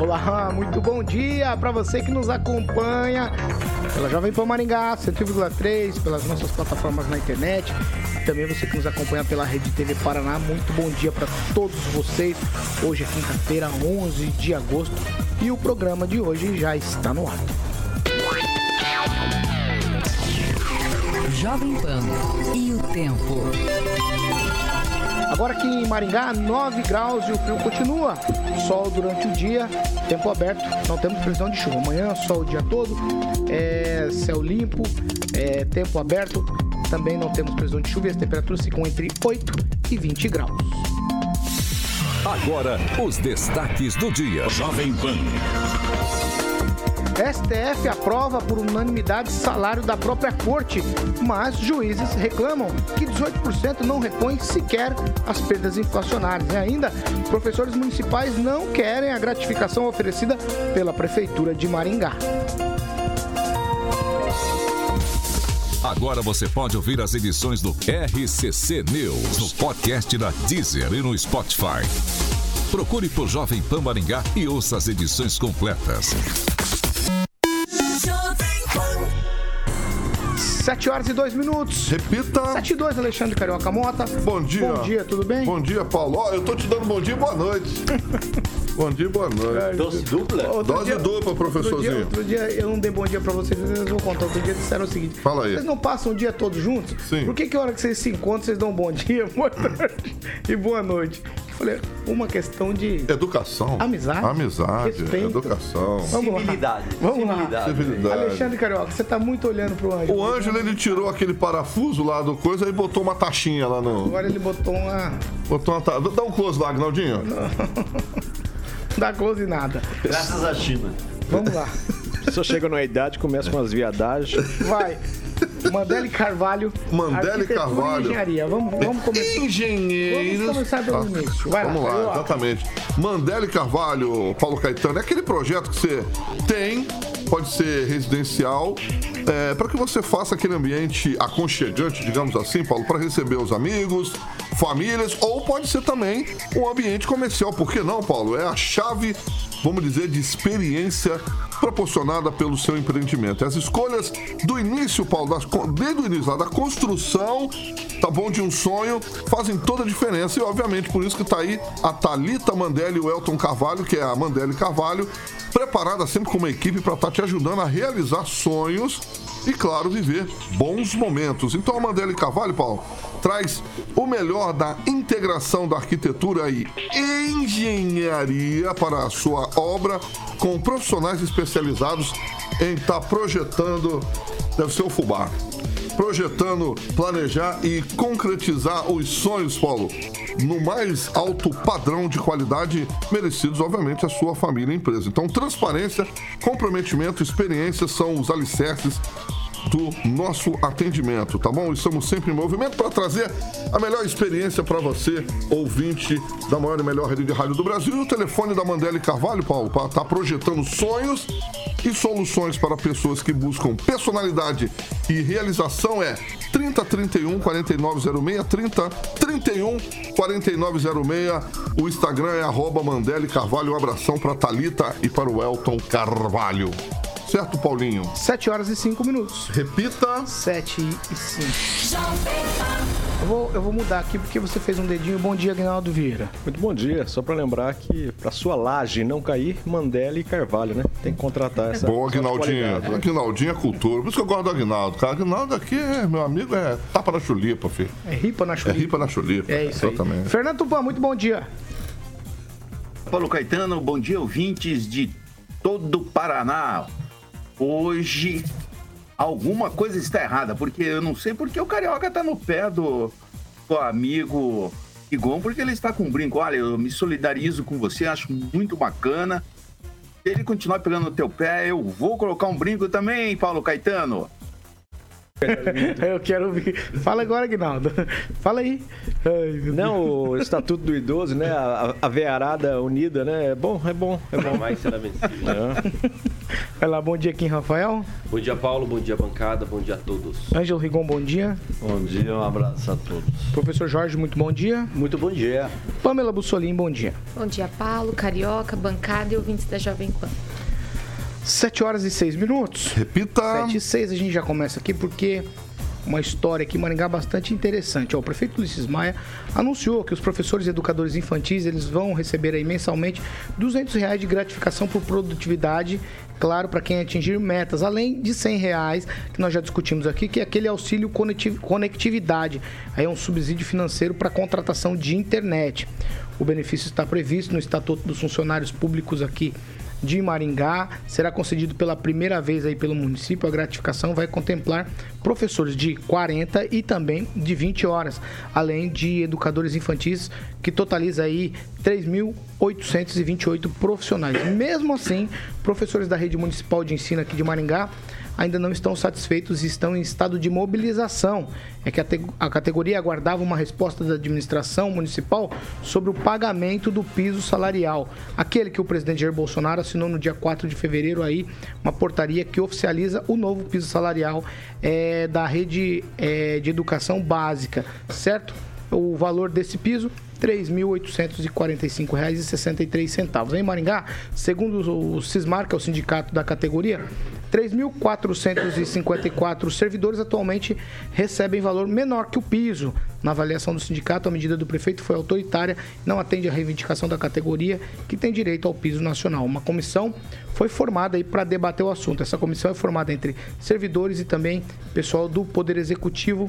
Olá, muito bom dia para você que nos acompanha pela Jovem Pan Maringá, 100,3, pelas nossas plataformas na internet também você que nos acompanha pela Rede TV Paraná. Muito bom dia para todos vocês. Hoje é quinta-feira, 11 de agosto e o programa de hoje já está no ar. Jovem Pan e o tempo. Agora aqui em Maringá, 9 graus e o frio continua. Sol durante o dia, tempo aberto, não temos previsão de chuva. Amanhã, sol o dia todo, é, céu limpo, é, tempo aberto, também não temos previsão de chuva e as temperaturas ficam entre 8 e 20 graus. Agora, os destaques do dia. Jovem Pan. STF aprova por unanimidade salário da própria corte, mas juízes reclamam que 18% não repõe sequer as perdas inflacionárias. E ainda, professores municipais não querem a gratificação oferecida pela Prefeitura de Maringá. Agora você pode ouvir as edições do RCC News no podcast da Deezer e no Spotify. Procure por Jovem Pan Maringá e ouça as edições completas. 7 horas e 2 minutos. Repita. 7 e 2, Alexandre Carioca Mota. Bom dia. Bom dia, tudo bem? Bom dia, Paulo. Ó, eu tô te dando bom dia e boa noite. bom dia e boa noite. Dose dupla? Outro Dose dia- dupla, Outro dia, professorzinho. outro dia eu não dei bom dia pra vocês, mas eu vou contar. Outro dia disseram o seguinte: Fala aí. Vocês não passam o dia todo juntos? Sim. Por que, que a hora que vocês se encontram, vocês dão bom dia, boa tarde e boa noite? Eu falei, uma questão de. Educação. Amizade. Amizade. Respeito. Educação. Vamos lá. Civilidade. Vamos lá. Civilidade. Civilidade. Alexandre Carioca, você tá muito olhando pro Ângelo. O Ângelo, ele tirou aquele parafuso lá do coisa e botou uma taxinha lá no. Agora ele botou uma. Botou uma ta... Dá um close lá, Agnaldinho. Dá close nada. Graças à China. Vamos lá. Só chega na idade, começa com as viadagens. Vai. Mandele Carvalho. Mandele Carvalho. Engenharia. Vamos, vamos começar. Engenheiros. Vamos começar pelo Tá. início. Vai lá, Vamos lá, Carioca. exatamente. Mandele Carvalho, Paulo Caetano, é aquele projeto que você tem, pode ser residencial, é, para que você faça aquele ambiente aconchegante, digamos assim, Paulo, para receber os amigos, famílias, ou pode ser também um ambiente comercial. Por que não, Paulo? É a chave, vamos dizer, de experiência proporcionada pelo seu empreendimento. As escolhas do início, Paulo, das, desde o início, lá, da construção, tá bom, de um sonho, fazem toda a diferença. E, obviamente, por isso que tá aí a Thalita Mandelli e o Elton Carvalho, que é a Mandelli Carvalho, preparada sempre com uma equipe para estar te ajudando a realizar sonhos e, claro, viver bons momentos. Então, a Mandelli Carvalho, Paulo, traz o melhor da integração da arquitetura e engenharia para a sua obra, com profissionais especializados em estar projetando, deve ser o fubá, projetando, planejar e concretizar os sonhos, Paulo, no mais alto padrão de qualidade merecidos, obviamente, a sua família e empresa. Então, transparência, comprometimento, experiência são os alicerces do nosso atendimento, tá bom? Estamos sempre em movimento para trazer a melhor experiência para você, ouvinte da maior e melhor rede de rádio do Brasil. E o telefone da Mandela Carvalho, Paulo, estar projetando sonhos e soluções para pessoas que buscam personalidade e realização é 3031 4906 30 31 4906. O Instagram é arroba Mandele Carvalho. Um abração para Talita e para o Elton Carvalho. Certo, Paulinho? 7 horas e 5 minutos. Repita. 7 e 5. Eu vou, eu vou mudar aqui porque você fez um dedinho. Bom dia, Aguinaldo Vieira. Muito bom dia. Só pra lembrar que pra sua laje não cair, Mandela e Carvalho, né? Tem que contratar essa. Aguinaldinho. qualidade, né? Aguinaldinho é cultura. Por isso que eu gosto do Aguinaldo. Cara, Aguinaldo aqui, é, meu amigo, é tapa na chulipa, filho. É ripa na É chuva. ripa na chulipa. É isso aí. Exatamente. Fernando Tupan, muito bom dia. Paulo Caetano, bom dia, ouvintes de todo o Paraná. Hoje, alguma coisa está errada, porque eu não sei porque o Carioca tá no pé do, do amigo Igon, porque ele está com um brinco. Olha, eu me solidarizo com você, acho muito bacana. Se ele continuar pegando no teu pé, eu vou colocar um brinco também, Paulo Caetano. Eu quero ouvir. Fala agora, Guinaldo. Fala aí. Ai, não, o Estatuto do Idoso, né? A, a vearada unida, né? É bom, é bom, é bom. Vai ser vencido. É. Vai lá, bom dia aqui, Rafael. Bom dia, Paulo. Bom dia, bancada. Bom dia a todos. Ângelo Rigon, bom dia. Bom dia, um abraço a todos. Professor Jorge, muito bom dia. Muito bom dia. Pamela Bussolim, bom dia. Bom dia, Paulo, Carioca, bancada e ouvintes da Jovem Pan. 7 horas e 6 minutos. Repita. 7 e 6 a gente já começa aqui porque uma história aqui em Maringá bastante interessante. o prefeito Ulisses Maia anunciou que os professores e educadores infantis eles vão receber aí mensalmente 200 reais de gratificação por produtividade, claro, para quem atingir metas, além de 100 reais que nós já discutimos aqui, que é aquele auxílio conectividade, aí é um subsídio financeiro para contratação de internet. O benefício está previsto no Estatuto dos Funcionários Públicos aqui de Maringá. Será concedido pela primeira vez aí pelo município. A gratificação vai contemplar professores de 40 e também de 20 horas, além de educadores infantis, que totaliza aí 3.828 profissionais. Mesmo assim, professores da rede municipal de ensino aqui de Maringá ainda não estão satisfeitos e estão em estado de mobilização. É que a, categoria aguardava uma resposta da administração municipal sobre o pagamento do piso salarial. Aquele que o presidente Jair Bolsonaro assinou no dia 4 de fevereiro aí, uma portaria que oficializa o novo piso salarial é, da rede é, de educação básica, certo? O valor desse piso R$ 3.845,63. Em Maringá, segundo o Cismar, que é o sindicato da categoria, 3.454 servidores atualmente recebem valor menor que o piso. Na avaliação do sindicato, a medida do prefeito foi autoritária não atende à reivindicação da categoria, que tem direito ao piso nacional. Uma comissão foi formada para debater o assunto. Essa comissão é formada entre servidores e também pessoal do Poder Executivo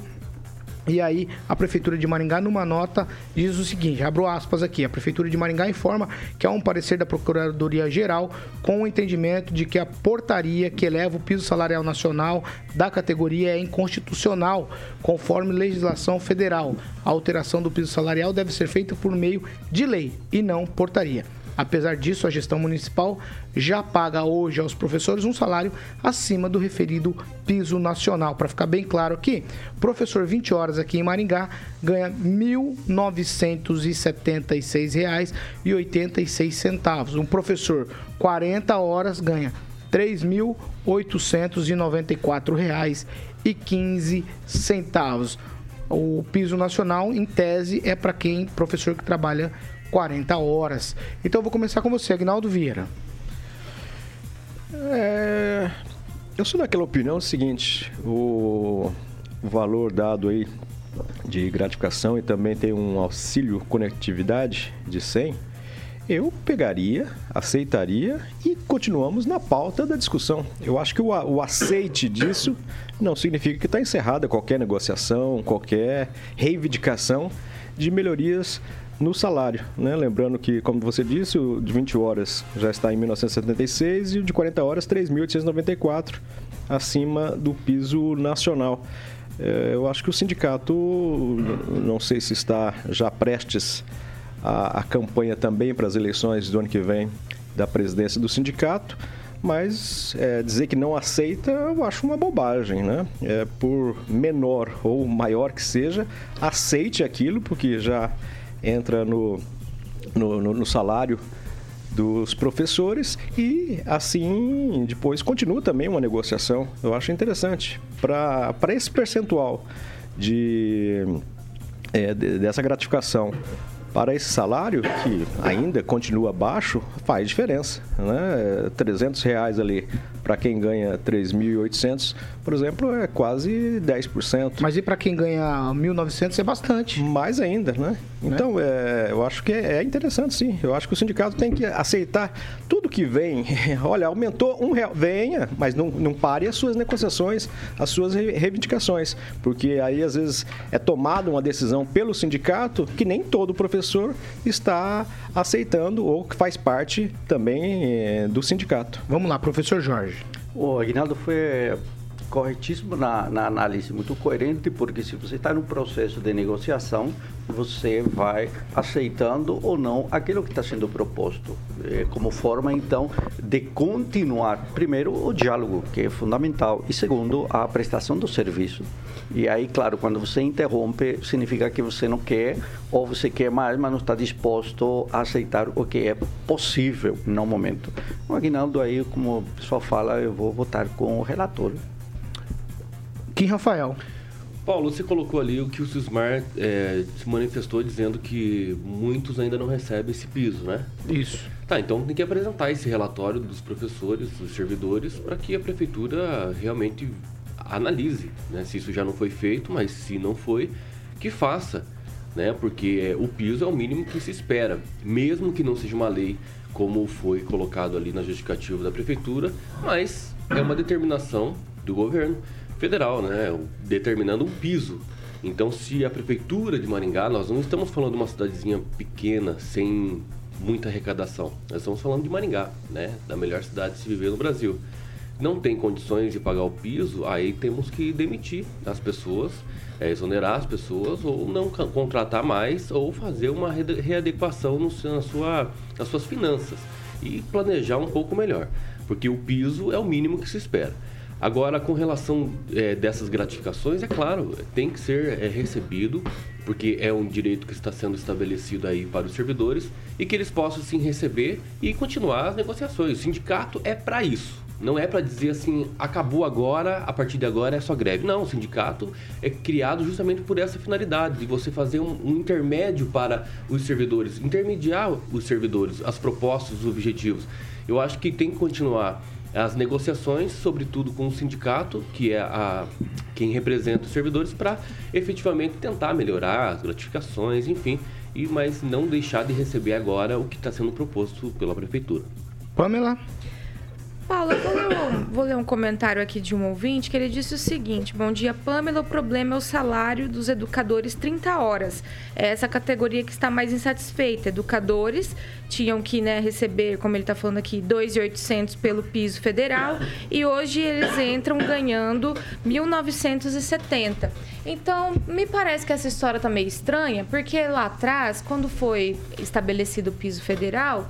e aí, a Prefeitura de Maringá, numa nota, diz o seguinte: abro aspas aqui. A Prefeitura de Maringá informa que há um parecer da Procuradoria-Geral com o entendimento de que a portaria que eleva o piso salarial nacional da categoria é inconstitucional, conforme legislação federal. A alteração do piso salarial deve ser feita por meio de lei e não portaria. Apesar disso, a gestão municipal já paga hoje aos professores um salário acima do referido piso nacional. Para ficar bem claro aqui, professor 20 horas aqui em Maringá ganha R$ 1.976,86. Um professor 40 horas ganha R$ 3.894,15. O piso nacional, em tese, é para quem professor que trabalha 40 horas. Então eu vou começar com você, Agnaldo Vieira. É, eu sou daquela opinião seguinte, o, valor dado aí de gratificação e também tem um auxílio conectividade de 100, eu pegaria, aceitaria e continuamos na pauta da discussão. Eu acho que o, o aceite disso não significa que está encerrada qualquer negociação, qualquer reivindicação de melhorias no salário, né? Lembrando que, como você disse, o de 20 horas já está em 1976 e o de 40 horas 3.894 acima do piso nacional. É, eu acho que o sindicato, não sei se está já prestes a, a campanha também para as eleições do ano que vem da presidência do sindicato, mas é, dizer que não aceita eu acho uma bobagem, né? É, por menor ou maior que seja, aceite aquilo, porque já entra no, no, no, no salário dos professores e assim depois continua também uma negociação. Eu acho interessante. Para esse percentual de, é, dessa gratificação para esse salário, que ainda continua baixo, faz diferença. Né? 300 reais ali para quem ganha 3.800, por exemplo, é quase 10%. Mas e para quem ganha 1.900 é bastante. Mais ainda, né? Então, né? é, eu acho que é, é interessante, sim. Eu acho que o sindicato tem que aceitar tudo que vem. Olha, aumentou um real, venha, mas não, não pare as suas negociações, as suas reivindicações, porque aí às vezes é tomada uma decisão pelo sindicato que nem todo professor está aceitando ou que faz parte também é, do sindicato. Vamos lá, professor Jorge. O Aguinaldo foi corretíssimo na, na, análise, muito coerente, porque se você está no processo de negociação, você vai aceitando ou não aquilo que está sendo proposto, eh, como forma então de continuar, primeiro, o diálogo, que é fundamental, e segundo, a prestação do serviço. E aí, claro, quando você interrompe, significa que você não quer, ou você quer mais, mas não está disposto a aceitar o que é possível no momento. O Aguinaldo, aí, como o pessoal fala, eu vou votar com o relator. Kim Rafael. Paulo, você colocou ali o que o Sismar é, se manifestou dizendo que muitos ainda não recebem esse piso, né? Isso. Tá, então tem que apresentar esse relatório dos professores, dos servidores, para que a prefeitura realmente analise, né? Se isso já não foi feito, mas se não foi, que faça, né? Porque é, o piso é o mínimo que se espera, mesmo que não seja uma lei como foi colocado ali na justificativa da prefeitura, mas é uma determinação do governo federal, né? Determinando um piso. Então, se a prefeitura de Maringá, nós não estamos falando de uma cidadezinha pequena, sem muita arrecadação. Nós estamos falando de Maringá, né? Da melhor cidade de se viver no Brasil. Não tem condições de pagar o piso, aí temos que demitir as pessoas, é, exonerar as pessoas, ou não contratar mais, ou fazer uma readequação no na sua, nas suas finanças. E planejar um pouco melhor. Porque o piso é o mínimo que se espera. Agora, com relação é, dessas gratificações, é claro, tem que ser é, recebido, porque é um direito que está sendo estabelecido aí para os servidores e que eles possam sim receber e continuar as negociações. O sindicato é para isso. Não é para dizer assim, acabou agora, a partir de agora é só greve. Não, o sindicato é criado justamente por essa finalidade, de você fazer um, um intermédio para os servidores, intermediar os servidores, as propostas, os objetivos. Eu acho que tem que continuar as negociações, sobretudo com o sindicato, que é a, quem representa os servidores, para efetivamente tentar melhorar as gratificações, enfim, e mas não deixar de receber agora o que está sendo proposto pela prefeitura. Pamela. Paulo, eu vou ler, um, vou ler um comentário aqui de um ouvinte que ele disse o seguinte: Bom dia, Pamela. O problema é o salário dos educadores 30 horas. É essa categoria que está mais insatisfeita. Educadores tinham que né, receber, como ele está falando aqui, 2.800 pelo piso federal e hoje eles entram ganhando 1.970. Então, me parece que essa história está meio estranha, porque lá atrás, quando foi estabelecido o piso federal,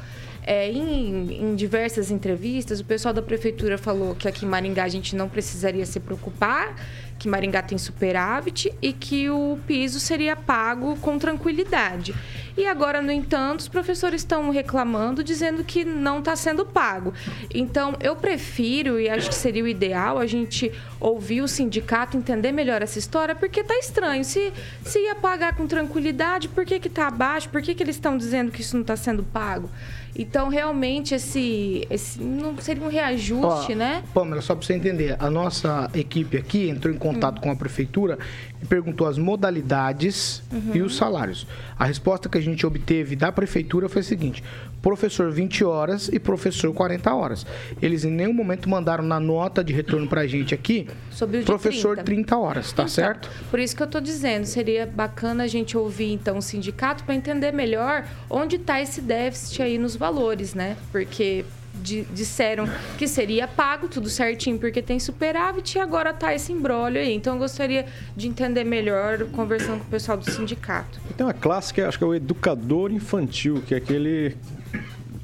é, em, em diversas entrevistas, o pessoal da prefeitura falou que aqui em Maringá a gente não precisaria se preocupar, que Maringá tem superávit e que o piso seria pago com tranquilidade. E agora, no entanto, os professores estão reclamando, dizendo que não está sendo pago. Então, eu prefiro, e acho que seria o ideal, a gente ouvir o sindicato, entender melhor essa história, porque tá estranho. Se, se ia pagar com tranquilidade, por que que tá abaixo? Por que que eles estão dizendo que isso não está sendo pago? Então, realmente, esse, esse não seria um reajuste, Ó, né? Pamela, só para você entender, a nossa equipe aqui entrou em contato com a prefeitura e perguntou as modalidades Uhum. e os salários. A resposta que a gente obteve da prefeitura foi a seguinte: professor 20 horas e professor 40 horas. Eles em nenhum momento mandaram na nota de retorno pra gente aqui Sobre o de professor 30. 30 horas, tá Então, certo? Por isso que eu tô dizendo, seria bacana a gente ouvir então o sindicato para entender melhor onde está esse déficit aí nos valores, né? Porque di- disseram que seria pago tudo certinho porque tem superávit e agora tá esse embrólio aí. Então eu gostaria de entender melhor conversando com o pessoal do sindicato. Então a clássica, acho que é o educador infantil, que é aquele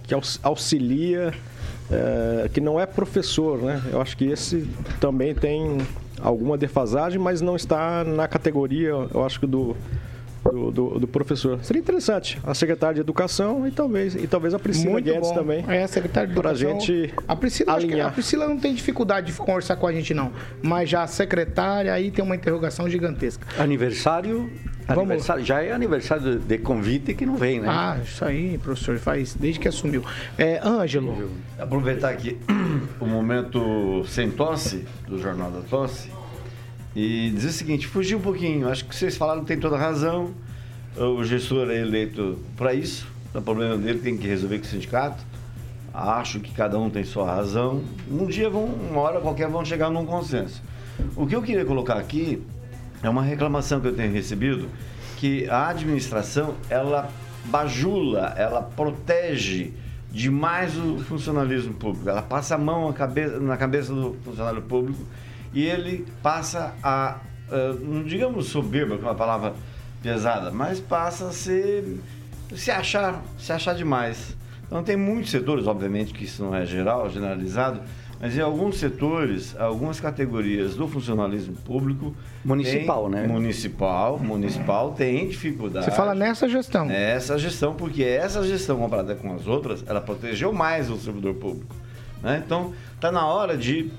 que aux- auxilia, é, que não é professor, né? Eu acho que esse também tem alguma defasagem, mas não está na categoria, eu acho que do, do, do- do professor. Seria interessante a secretária de Educação e talvez, e talvez a Priscila Muito Guedes bom. também. É, secretária de Educação. gente a Priscila, acho que alinhar. a Priscila não tem dificuldade de conversar com a gente, não. Mas já a secretária aí tem uma interrogação gigantesca. Aniversário, Vamos aniversário já é aniversário de convite que não vem, né? Ah, isso aí, professor, faz desde que assumiu. É, Ângelo. Aproveitar aqui o momento sem tosse, do Jornal da Tosse, e dizer o seguinte, fugir um pouquinho, acho que vocês falaram tem toda a razão, o gestor é eleito para isso, o problema dele, tem que resolver com o sindicato, acho que cada um tem sua razão, um dia, vão, uma hora qualquer, vão chegar num consenso. O que eu queria colocar aqui é uma reclamação que eu tenho recebido, que a administração, ela bajula, ela protege demais o funcionalismo público. Ela passa a mão na cabeça, do funcionário público e ele passa a, ah, não digamos soberba, que é uma palavra pesada, mas passa a ser se achar, se achar demais. Então tem muitos setores, obviamente que isso não é geral, generalizado, mas em alguns setores, algumas categorias do funcionalismo público Municipal, tem- né? Municipal, municipal tem dificuldade. Você fala nessa gestão. Essa gestão, porque essa gestão comparada com as outras, ela protegeu mais o servidor público. né? Então, está na hora de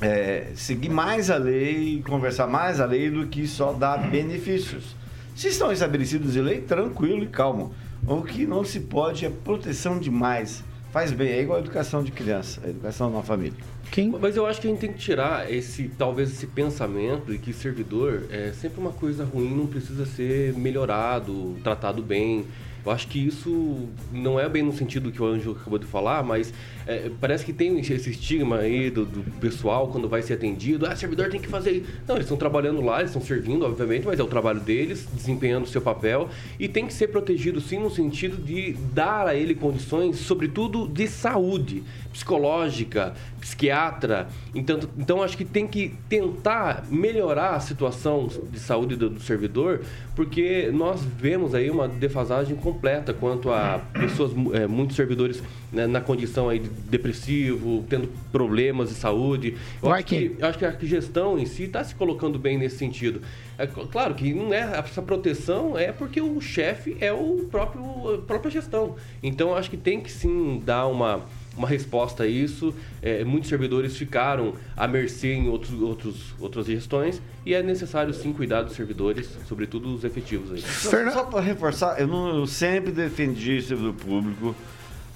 é, seguir mais a lei, conversar mais a lei do que só dar benefícios. Se estão estabelecidos em lei, tranquilo e calmo. O que não se pode é proteção demais. Faz bem, é igual a educação de criança, a educação na família. Quem? Mas eu acho que a gente tem que tirar esse, talvez esse pensamento de que servidor é sempre uma coisa ruim, não precisa ser melhorado, tratado bem. Eu acho que isso não é bem no sentido que o Anjo acabou de falar, mas é, parece que tem esse estigma aí do, do pessoal quando vai ser atendido. Ah, servidor tem que fazer. Não, eles estão trabalhando lá, eles estão servindo, obviamente, mas é o trabalho deles, desempenhando o seu papel. E tem que ser protegido, sim, no sentido de dar a ele condições, sobretudo de saúde psicológica, psiquiatra. Então, então acho que tem que tentar melhorar a situação de saúde do, do servidor, porque nós vemos aí uma defasagem completa quanto a pessoas, é, muitos servidores né, na condição aí de depressivo, tendo problemas de saúde. Eu acho que, eu acho que a gestão em si está se colocando bem nesse sentido. É cl- claro que não é essa proteção é porque o chefe é o próprio a própria gestão. Então eu acho que tem que sim dar uma uma resposta a isso. É, muitos servidores ficaram à mercê em outros, outros, outras gestões e é necessário sim cuidar dos servidores, sobretudo os efetivos aí. Só, só para reforçar, eu, não, eu sempre defendi o servidor público.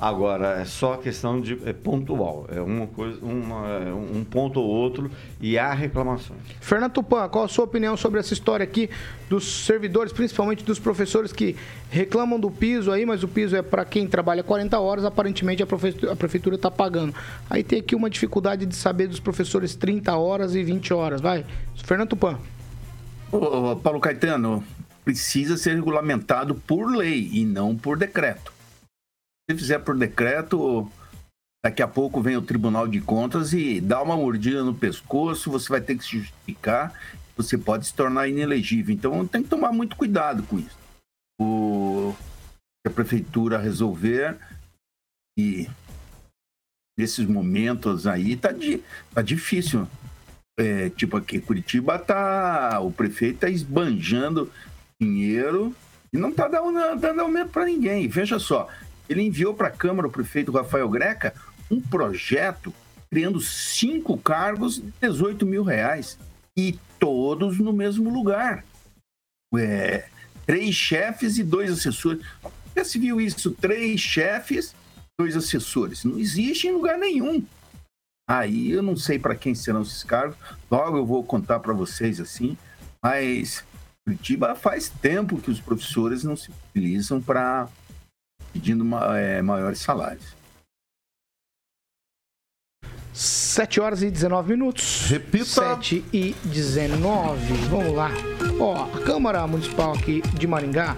Agora, é só questão de é pontual. É uma coisa, uma, é um ponto ou outro e há reclamações. Fernando Tupan, qual a sua opinião sobre essa história aqui dos servidores, principalmente dos professores que reclamam do piso aí, mas o piso é para quem trabalha 40 horas, aparentemente a prefeitura está pagando. Aí tem aqui uma dificuldade de saber dos professores 30 horas e 20 horas. Vai, Fernando Tupan. Ô, ô, Paulo Caetano, precisa ser regulamentado por lei e não por decreto. Se fizer por decreto, daqui a pouco vem o Tribunal de Contas e dá uma mordida no pescoço, você vai ter que se justificar, você pode se tornar inelegível. Então tem que tomar muito cuidado com isso. O que a prefeitura resolver e nesses momentos aí tá, di, tá difícil. É, tipo aqui, Curitiba tá. O prefeito tá esbanjando dinheiro e não tá dando, dando aumento para ninguém. Veja só, ele enviou para a Câmara o prefeito Rafael Greca um projeto criando cinco cargos de 18 mil reais e todos no mesmo lugar. É, três chefes e dois assessores. Já se viu isso? Três chefes, dois assessores. Não existe em lugar nenhum. Aí eu não sei para quem serão esses cargos. Logo eu vou contar para vocês assim. Mas Curitiba faz tempo que os professores não se utilizam para pedindo ma- é, maiores salários. 7 horas e 19 minutos. Repita. 7 e 19. Vamos lá. Ó, a Câmara Municipal aqui de Maringá,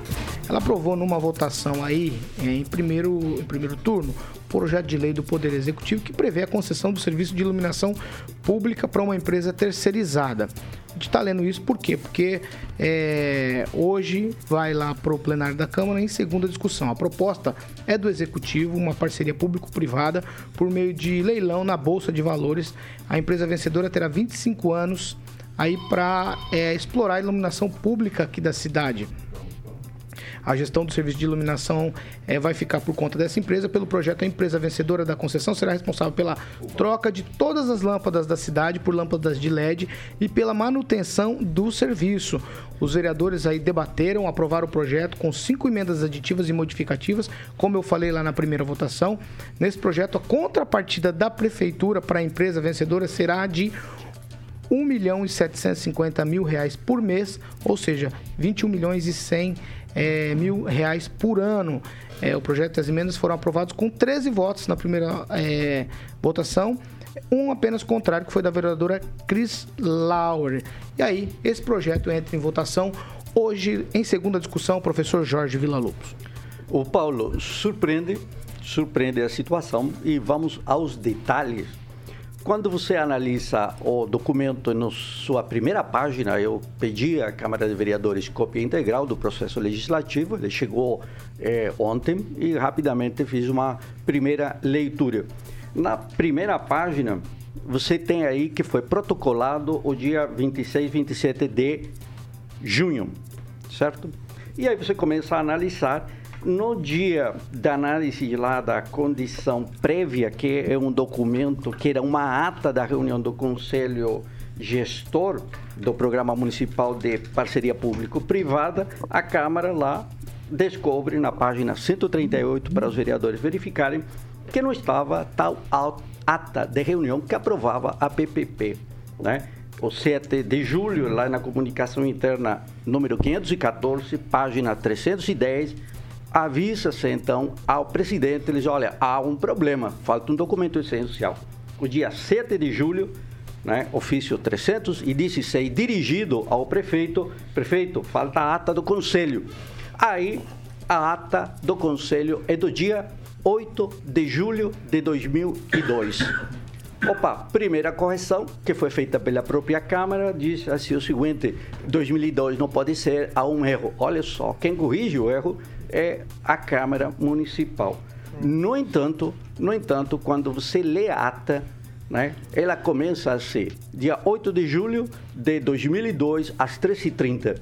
ela aprovou numa votação aí, em primeiro, em primeiro turno, projeto de lei do Poder Executivo que prevê a concessão do serviço de iluminação pública para uma empresa terceirizada. A gente está lendo isso por quê? Porque eh, hoje vai lá para o plenário da Câmara em segunda discussão. A proposta é do Executivo, uma parceria público-privada por meio de leilão na Bolsa de Valores. A empresa vencedora terá 25 anos aí para explorar a iluminação pública aqui da cidade. A gestão do serviço de iluminação eh, vai ficar por conta dessa empresa. Pelo projeto, a empresa vencedora da concessão será responsável pela troca de todas as lâmpadas da cidade por lâmpadas de LED e pela manutenção do serviço. Os vereadores aí debateram, aprovaram o projeto com cinco emendas aditivas e modificativas, como eu falei lá na primeira votação. Nesse projeto, a contrapartida da prefeitura para a empresa vencedora será de 1 milhão e 750 mil reais por mês, ou seja, 21 milhões e 100 eh, mil reais por ano. Eh, o projeto e as emendas foram aprovados com 13 votos na primeira eh, votação, um apenas contrário, que foi da vereadora Cris Lauer. E aí, esse projeto entra em votação hoje, em segunda discussão, o professor Jorge Villa-Lobos. O Paulo surpreende, surpreende a situação e vamos aos detalhes. Quando você analisa o documento na sua primeira página, eu pedi à Câmara de Vereadores cópia integral do processo legislativo, ele chegou é, ontem e rapidamente fiz uma primeira leitura. Na primeira página, você tem aí que foi protocolado o dia 26, 27 de junho, certo? E aí você começa a analisar no dia da análise lá da condição prévia, que é um documento que era uma ata da reunião do Conselho Gestor do Programa Municipal de Parceria Público-Privada, a Câmara lá descobre na página 138 para os vereadores verificarem que não estava tal ata de reunião que aprovava a PPP, né? O 7 de julho, lá na comunicação interna número 514, página 310, avisa-se então ao presidente, ele diz, olha, há um problema, falta um documento essencial. O dia 7 de julho, né, ofício 316, dirigido ao prefeito, prefeito, falta a ata do conselho. Aí, a ata do conselho é do dia 8 de julho de 2002. Opa, primeira correção que foi feita pela própria Câmara diz assim o seguinte: 2002 não pode ser, há um erro. Olha só, quem corrige o erro é a Câmara Municipal. No entanto, no entanto, quando você lê a ata, né, ela começa a ser dia 8 de julho de 2002, às 13h30.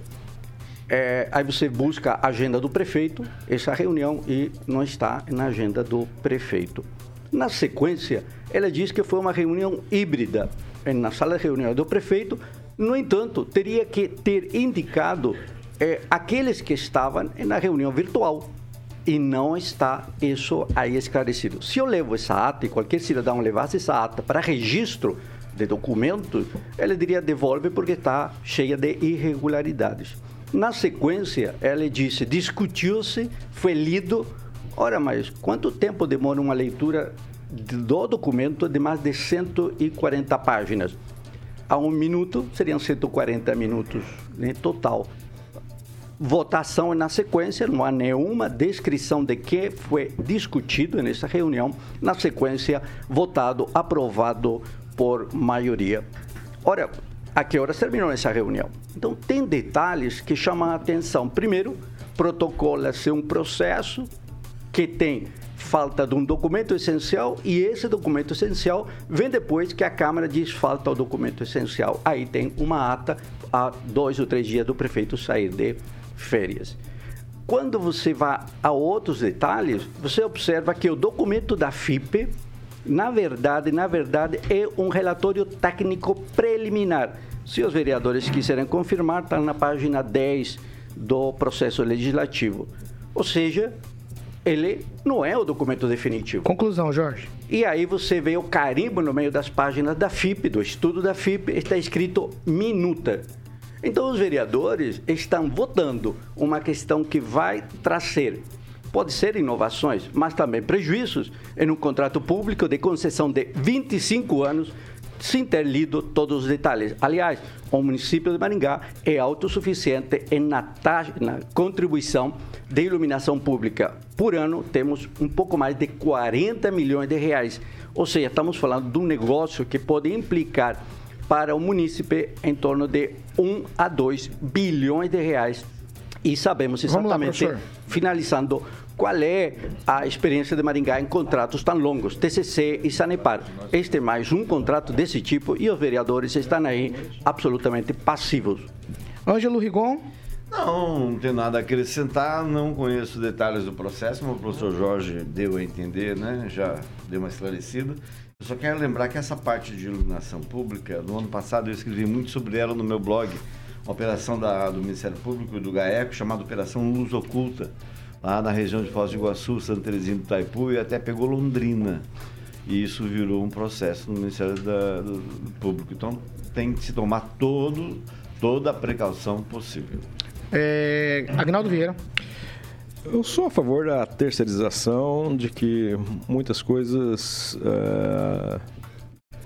É, aí você busca a agenda do prefeito, essa reunião, e não está na agenda do prefeito. Na sequência, ela diz que foi uma reunião híbrida na sala de reunião do prefeito, no entanto, teria que ter indicado é, aqueles que estavam na reunião virtual. E não está isso aí esclarecido. Se eu levo essa ata e qualquer cidadão levasse essa ata para registro de documento, ele diria devolve porque está cheia de irregularidades. Na sequência, ela disse, discutiu-se, foi lido. Ora, mas quanto tempo demora uma leitura do documento de mais de 140 páginas? A um minuto seriam 140 minutos né, total votação na sequência, não há nenhuma descrição de que foi discutido nessa reunião, na sequência, votado, aprovado por maioria. Ora, a que horas terminou essa reunião? Então, tem detalhes que chamam a atenção. Primeiro, protocola-se um processo que tem falta de um documento essencial e esse documento essencial vem depois que a Câmara diz falta o documento essencial. Aí tem uma ata a dois ou três dias do prefeito sair de férias. Quando você vai a outros detalhes, você observa que o documento da FIPE, na verdade, na verdade, é um relatório técnico preliminar. Se os vereadores quiserem confirmar, está na página 10 do processo legislativo. Ou seja, ele não é o documento definitivo. Conclusão, Jorge. E aí você vê o carimbo no meio das páginas da FIP, do estudo da FIP, está escrito minuta. Então, os vereadores estão votando uma questão que vai trazer, pode ser inovações, mas também prejuízos em um contrato público de concessão de 25 anos, sem ter lido todos os detalhes. Aliás, o município de Maringá é autossuficiente em na, taxa, na contribuição de iluminação pública. Por ano, temos um pouco mais de 40 milhões de reais. Ou seja, estamos falando de um negócio que pode implicar para o munícipe em torno de 1 a 2 bilhões de reais. E sabemos exatamente, lá, finalizando, qual é a experiência de Maringá em contratos tão longos, TCC e Sanepar. Este é mais um contrato desse tipo e os vereadores estão aí absolutamente passivos. Ângelo Rigon. Não, não tenho nada a acrescentar, não conheço detalhes do processo, mas o professor Jorge deu a entender, né? Já deu uma esclarecida. Eu só quero lembrar que essa parte de iluminação pública, no ano passado eu escrevi muito sobre ela no meu blog, uma operação da, do Ministério Público e do GAECO chamada Operação Luz Oculta, lá na região de Foz do Iguaçu, Santa Teresinha do Taipu e até pegou Londrina. E isso virou um processo no Ministério da, do, do Público. Então tem que se tomar todo, toda a precaução possível. É, Agnaldo Vieira. Eu sou a favor da terceirização, de que muitas coisas uh,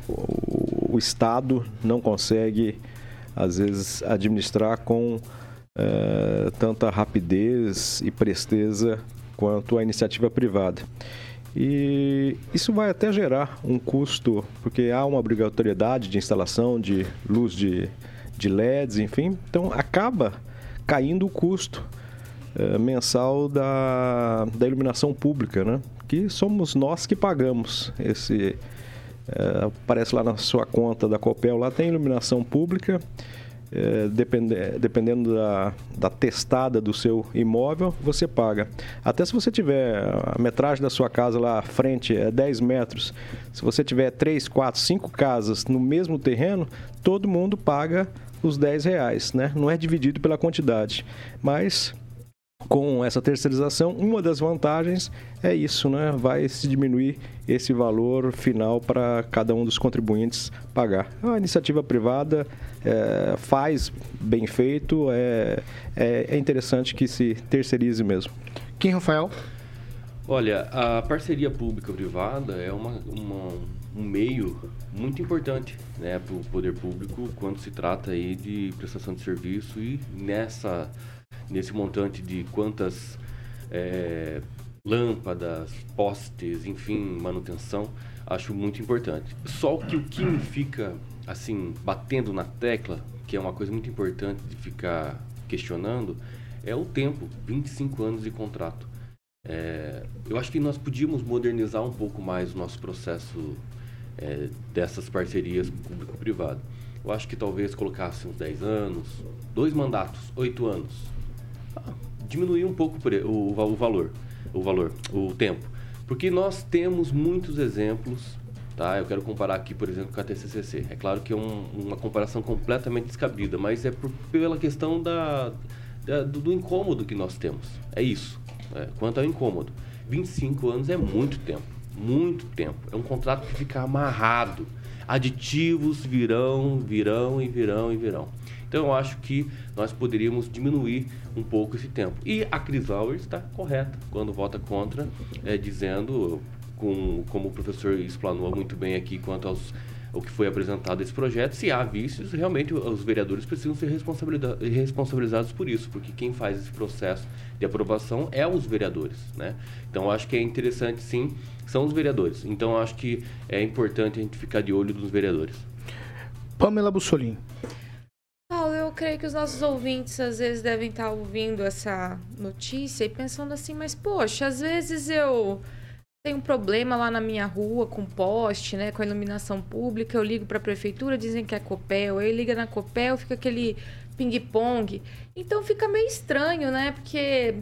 o, o, Estado não consegue, às vezes, administrar com uh, tanta rapidez e presteza quanto a iniciativa privada. E isso vai até gerar um custo, porque há uma obrigatoriedade de instalação de luz de, de LEDs, enfim. Então acaba caindo o custo é, mensal da, da iluminação pública, né? Que somos nós que pagamos esse. É, aparece lá na sua conta da Copel, lá tem iluminação pública depende, dependendo da, da testada do seu imóvel, você paga. Até se você tiver a metragem da sua casa lá à frente é 10 metros, se você tiver 3, 4, 5 casas no mesmo terreno, todo mundo paga os 10 reais, né? Não é dividido pela quantidade. Mas com essa terceirização, uma das vantagens é isso, né? Vai se diminuir esse valor final para cada um dos contribuintes pagar. A iniciativa privada é, faz bem feito, é, é, é interessante que se terceirize mesmo. Quem, Rafael? Olha, a parceria pública-privada é uma, uma, um meio muito importante né, para o poder público quando se trata aí de prestação de serviço e nessa nesse montante de quantas é, lâmpadas, postes, enfim, manutenção, acho muito importante. Só que o que me fica, assim, batendo na tecla, que é uma coisa muito importante de ficar questionando, é o tempo 25 anos de contrato. É, eu acho que nós podíamos modernizar um pouco mais o nosso processo é, dessas parcerias público-privado. Eu acho que talvez colocasse uns 10 anos, dois mandatos, 8 anos diminuir um pouco o, valor, o valor, o tempo. Porque nós temos muitos exemplos, tá? Eu quero comparar aqui, por exemplo, com a TCCC. É claro que é um, uma comparação completamente descabida, mas é por, pela questão da, da do, do, incômodo que nós temos. É isso. É, quanto ao incômodo. 25 anos é muito tempo. Muito tempo. É um contrato que fica amarrado. Aditivos virão, virão e virão e virão. Então eu acho que nós poderíamos diminuir um pouco esse tempo. E a Chris Lauer está correta quando vota contra, é, dizendo, com, como o professor explanou muito bem aqui quanto aos o que foi apresentado esse projeto, se há vícios, realmente os vereadores precisam ser responsabilizados por isso, porque quem faz esse processo de aprovação é os vereadores, né? Então acho que é interessante sim, são os vereadores. Então acho que é importante a gente ficar de olho nos vereadores. Pamela Bussolini creio que os nossos ouvintes às vezes devem estar ouvindo essa notícia e pensando assim, mas poxa, às vezes eu tenho um problema lá na minha rua com poste, né, com a iluminação pública, eu ligo para a prefeitura, dizem que é Copel, aí liga na Copel, fica aquele ping-pong. Então fica meio estranho, né? Porque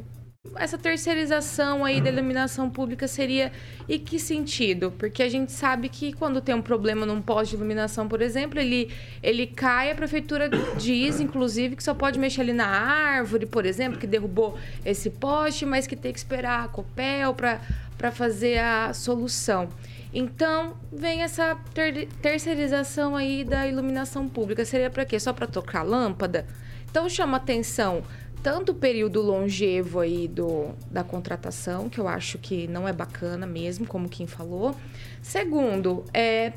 essa terceirização aí da iluminação pública seria em que sentido? Porque a gente sabe que quando tem um problema num poste de iluminação, por exemplo, ele, ele cai, a prefeitura diz, inclusive, que só pode mexer ali na árvore, por exemplo, que derrubou esse poste, mas que tem que esperar a COPEL para fazer a solução. Então, vem essa ter terceirização aí da iluminação pública. Seria para quê? Só para tocar lâmpada? Então, chama atenção tanto o período longevo aí do, da contratação, que eu acho que não é bacana mesmo, como quem falou. Segundo, é,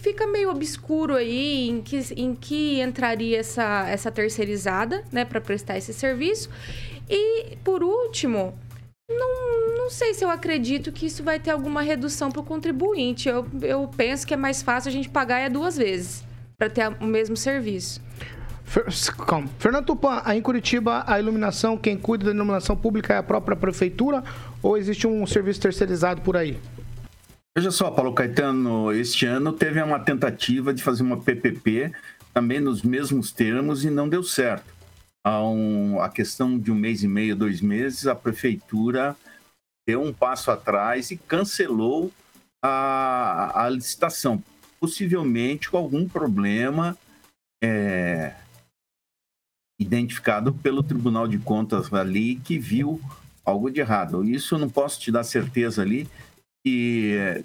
fica meio obscuro aí em que, em que entraria essa, essa terceirizada, né, para prestar esse serviço. E, por último, não, não sei se eu acredito que isso vai ter alguma redução para o contribuinte. Eu, eu penso que é mais fácil a gente pagar é duas vezes para ter o mesmo serviço. Calma. Fernando Tupan, aí em Curitiba a iluminação, quem cuida da iluminação pública é a própria prefeitura ou existe um serviço terceirizado por aí? Veja só, Paulo Caetano, este ano teve uma tentativa de fazer uma PPP também nos mesmos termos e não deu certo. Há um, a questão de um mês e meio, dois meses, a prefeitura deu um passo atrás e cancelou a, a licitação, possivelmente com algum problema é, identificado pelo Tribunal de Contas ali que viu algo de errado. Isso eu não posso te dar certeza ali que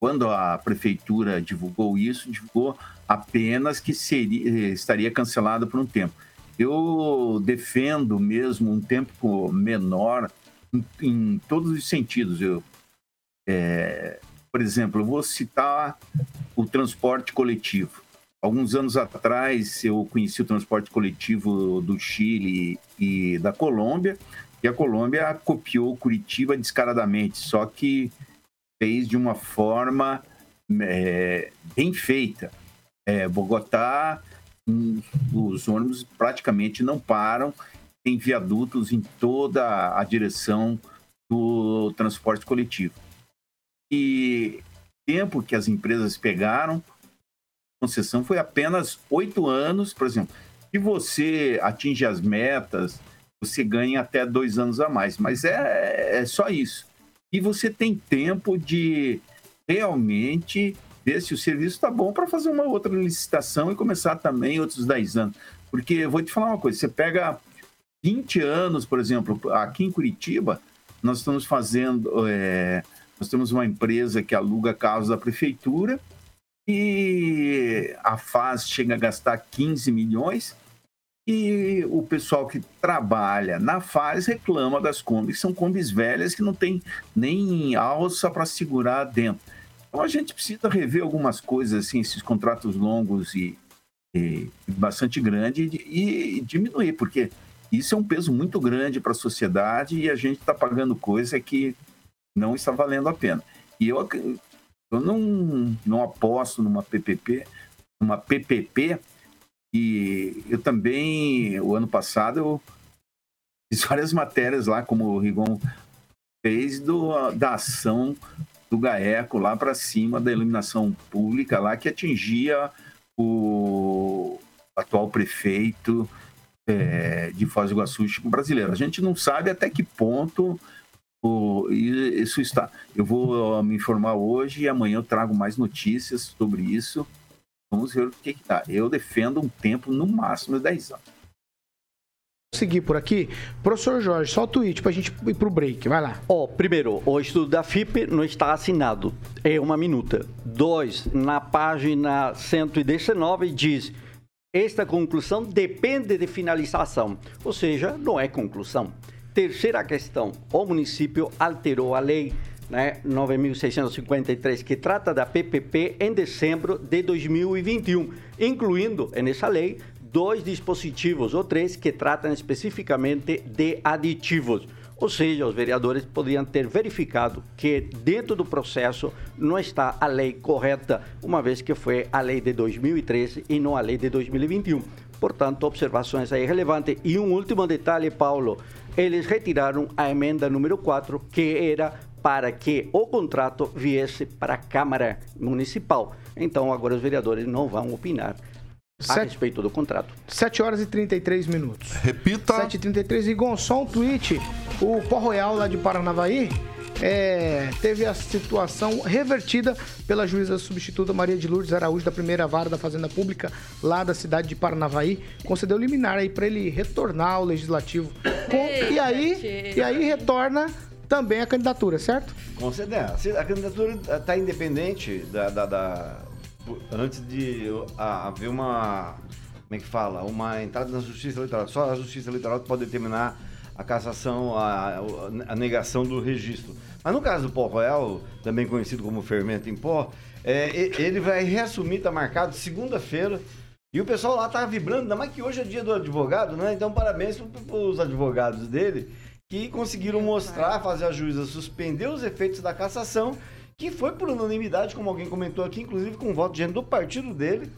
quando a prefeitura divulgou isso, divulgou apenas que seria, estaria cancelado por um tempo. Eu defendo mesmo um tempo menor em, em todos os sentidos. Eu, é, por exemplo, eu vou citar o transporte coletivo. Alguns anos atrás, eu conheci o transporte coletivo do Chile e da Colômbia, e a Colômbia copiou Curitiba descaradamente, só que fez de uma forma é, bem feita. É, Bogotá, hum, os ônibus praticamente não param, tem viadutos em toda a direção do transporte coletivo. E tempo que as empresas pegaram, concessão foi apenas oito anos, por exemplo. Se você atinge as metas, você ganha até dois anos a mais, mas é, é só isso. E você tem tempo de realmente ver se o serviço está bom para fazer uma outra licitação e começar também outros 10 anos. Porque vou te falar uma coisa: você pega 20 anos, por exemplo, aqui em Curitiba, nós estamos fazendo. É, nós temos uma empresa que aluga carros da prefeitura e a FAS chega a gastar 15 milhões e o pessoal que trabalha na FAS reclama das combis, são combis velhas que não tem nem alça para segurar dentro. Então a gente precisa rever algumas coisas, assim, esses contratos longos e, e bastante grande e, e, diminuir, porque isso é um peso muito grande para a sociedade e a gente está pagando coisa que não está valendo a pena. E eu, eu não, não aposto numa PPP, numa PPP, e eu também, o ano passado, eu fiz várias matérias lá, como o Rigon fez, do, da ação do GAECO lá para cima da iluminação pública lá que atingia o atual prefeito é, de Foz do Iguaçu, Brasileiro. A gente não sabe até que ponto isso está. Eu vou me informar hoje e amanhã eu trago mais notícias sobre isso. Vamos ver o que está. Eu defendo um tempo no máximo de 10 anos seguir por aqui. Professor Jorge, só o tweet pra gente ir pro break, vai lá. Ó, oh, primeiro, o estudo da FIP não está assinado, é uma minuta. Dois, na página 119 diz, esta conclusão depende de finalização, ou seja, não é conclusão. Terceira questão, o município alterou a lei né, 9.653, que trata da PPP em dezembro de 2021, incluindo nessa lei dois dispositivos ou três que tratam especificamente de aditivos. Ou seja, os vereadores poderiam ter verificado que dentro do processo não está a lei correta, uma vez que foi a lei de 2013 e não a lei de 2021. Portanto, observações aí relevantes. E um último detalhe, Paulo. Eles retiraram a emenda número 4, que era para que o contrato viesse para a Câmara Municipal. Então, agora os vereadores não vão opinar a Sete... respeito do contrato. 7 horas e 33 minutos. Repita. 7 e 33 Igor, só um tweet. O Pó Royal lá de Paranavaí é, teve a situação revertida pela juíza substituta Maria de Lourdes Araújo da primeira vara da Fazenda Pública lá da cidade de Paranavaí. Concedeu liminar aí para ele retornar ao legislativo. Com, e aí, e aí retorna também a candidatura, certo? Conceder. A candidatura está independente da, da, da antes de haver uma. Como é que fala? Uma entrada na justiça eleitoral. Só a justiça eleitoral pode determinar a cassação, a, a negação do registro. Mas no caso do pó royal, também conhecido como fermento em pó, é, ele vai reassumir, está marcado segunda-feira. E o pessoal lá tá vibrando, ainda mais que hoje é dia do advogado, né? Então, parabéns para os advogados dele que conseguiram mostrar, fazer a juíza suspender os efeitos da cassação que foi por unanimidade, como alguém comentou aqui, inclusive com voto de do partido dele.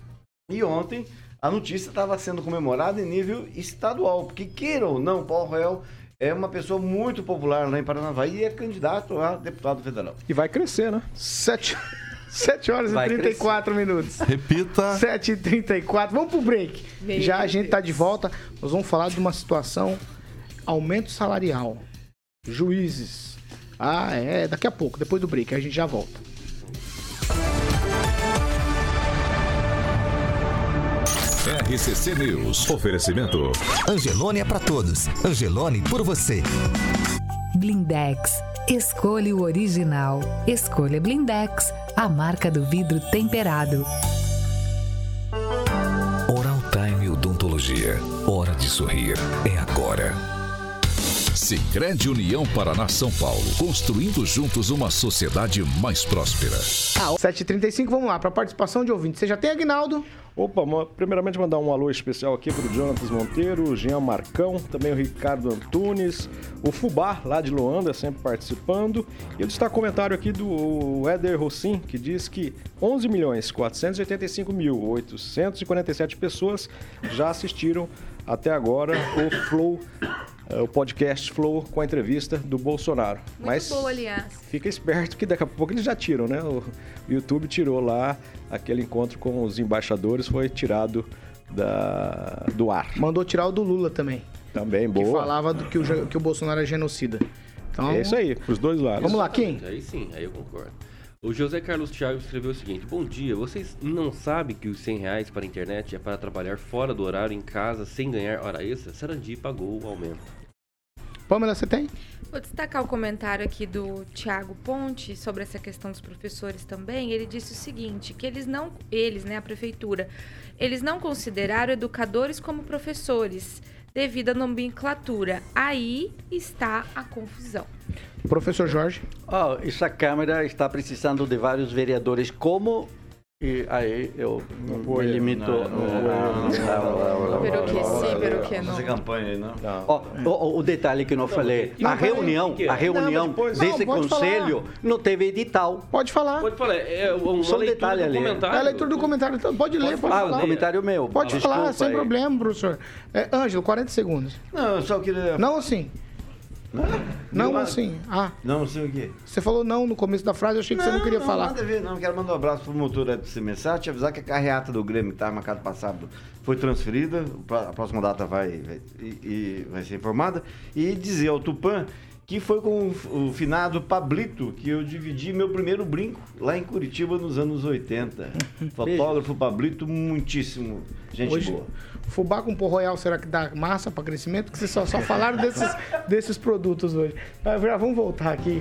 E ontem a notícia estava sendo comemorada em nível estadual, porque queira ou não, Paulo Royal é uma pessoa muito popular lá em Paranavaí e é candidato a deputado federal. E vai crescer, né? Sete... 7 horas Vai e 34 crescer. minutos. Repita. 7 e 34. Vamos pro break. Já a gente tá de volta. Nós vamos falar de uma situação aumento salarial. Juízes ah, é, daqui a pouco, depois do break, a gente já volta. RCC News. Oferecimento. Angelone é para todos. Angelone por você. Blindex. Escolha o original. Escolha Blindex, a marca do vidro temperado. Oral Time Odontologia. Hora de sorrir. É agora. Sicredi União Paraná São Paulo, construindo juntos uma sociedade mais próspera. 7h35, vamos lá, para participação de ouvintes. Você já tem, Aguinaldo? Opa, primeiramente mandar um alô especial aqui pro Jonatas Monteiro, o Jean Marcão, também o Ricardo Antunes, o Fubá, lá de Luanda, sempre participando. E ele está comentário aqui do Éder Rossim, que diz que 11 milhões 485 mil 847 pessoas já assistiram até agora o Flow, o podcast Flow com a entrevista do Bolsonaro. Muito Mas boa, aliás. fica esperto que daqui a pouco eles já tiram, né? O YouTube tirou lá aquele encontro com os embaixadores, foi tirado da, do ar. Mandou tirar o do Lula também. Também, Que boa. falava do que o, que o Bolsonaro é genocida. Então, É isso aí, pros dois lados. Vamos lá, quem? Aí sim, aí eu concordo. O José Carlos Thiago escreveu o seguinte: Bom dia, vocês não sabem que os 100 reais para a internet é para trabalhar fora do horário em casa sem ganhar hora extra? Sarandi pagou o aumento. Pamela, você tem? Vou destacar o comentário aqui do Tiago Ponte sobre essa questão dos professores também. Ele disse o seguinte, que eles não, eles, né, a prefeitura, eles não consideraram educadores como professores devido à nomenclatura. Aí está a confusão. Professor Jorge. Ah, essa Câmara está precisando de vários vereadores como... E aí eu limito... Não, não, não, não, não, não, Pero que não, sim, não, pero não, que não. não. Fazer campanha aí, não? Ó, o, o detalhe que não falei, não, a reunião, o que que é? a reunião Não, desse não, conselho não teve edital. Pode falar. Pode falar, é uma Só um detalhe ali. É a leitura do comentário. Então, pode ler, pode Ah, falar. o comentário meu. Pode falar, sem problema, professor. É, Ângelo, 40 segundos. Não, eu só queria... Não assim. Não assim. Ah, Não, não sei o quê. você falou não no começo da frase, eu achei que você não queria falar. Nada a ver, não. Quero mandar um abraço pro motor do Semensat, avisar que a carreata do Grêmio que estava marcada para sábado foi transferida, a próxima data vai, vai, e, vai ser informada, e dizer ao Tupã que foi com o, o finado Pablito que eu dividi meu primeiro brinco lá em Curitiba nos anos 80. Fotógrafo Pablito, muitíssimo gente Hoje, boa. Fubá com pó royal, será que dá massa para crescimento? Que vocês só, só falaram desses, desses produtos hoje. Mas já vamos voltar aqui.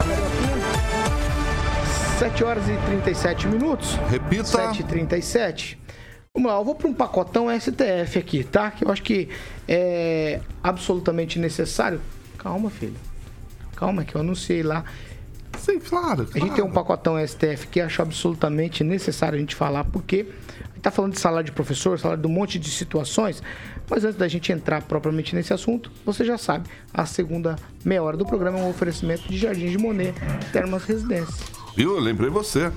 7 horas e 37 minutos. Repita. 7 e 37 Vamos lá, eu vou para um pacotão STF aqui, tá? Que eu acho que é absolutamente necessário. Calma, filho. Calma, que eu anunciei lá. Sim, claro. A gente tem um pacotão STF que acho absolutamente necessário a gente falar, porque a gente tá falando de salário de professor, salário de um monte de situações, mas antes da gente entrar propriamente nesse assunto, você já sabe, a segunda meia hora do programa é um oferecimento de Jardim de Monet, Termas Residência. Viu? Eu lembrei você.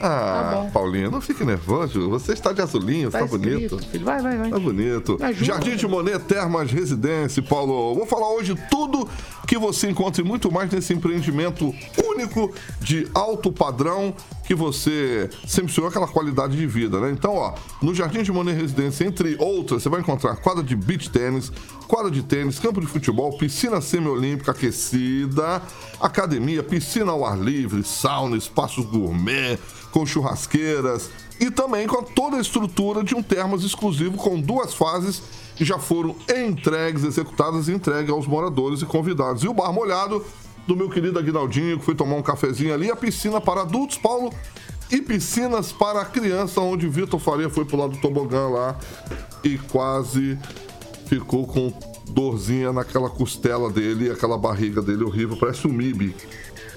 Ah, Tá bom. Paulinho, não fique nervoso. Você está de azulinho, tá, bonito. filho. Vai, vai, vai. Tá bonito. Ajuda. Jardim de Monet Termas Residência, Paulo. Vou falar hoje tudo que você encontra e muito mais nesse empreendimento único de alto padrão que você sempre aquela qualidade de vida, né? Então, ó, no Jardim de Monet Residência, entre outras, você vai encontrar quadra de beach tênis, quadra de tênis, campo de futebol, piscina semiolímpica aquecida, academia, piscina ao ar livre, sauna, espaços gourmet, com churrasqueiras e também com toda a estrutura de um termas exclusivo com duas fases que já foram entregues, executadas e entregues aos moradores e convidados. E o bar molhado do meu querido Aguinaldinho, que foi tomar um cafezinho ali, a piscina para adultos, Paulo, e piscinas para criança, onde Vitor Faria foi pro lado do tobogã lá e quase ficou com dorzinha naquela costela dele, aquela barriga dele horrível, parece um MIB.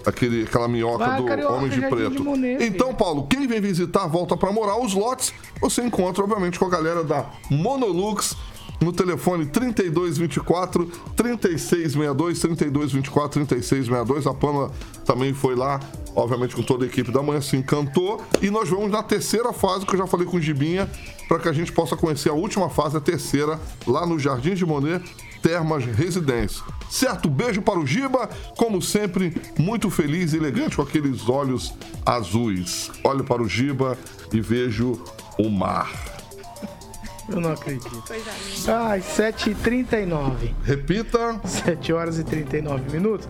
Aquele, aquela minhoca Vai, do Carioca, Homem de Preto. de Monet, então, Paulo, quem vem visitar, volta pra morar. Os lotes você encontra, obviamente, com a galera da Monolux no telefone 3224 3662 3224 3662. A Pamela também foi lá, obviamente, com toda a equipe da manhã, se encantou. E nós vamos na terceira fase, que eu já falei com o Gibinha, para que a gente possa conhecer a última fase, a terceira, lá no Jardim de Monet. Termas Residência. Certo? Beijo para o Giba, como sempre, muito feliz e elegante com aqueles olhos azuis. Olho para o Giba e vejo o mar. Eu não acredito. Ai, 7h39. Repita. 7 horas e 39 minutos.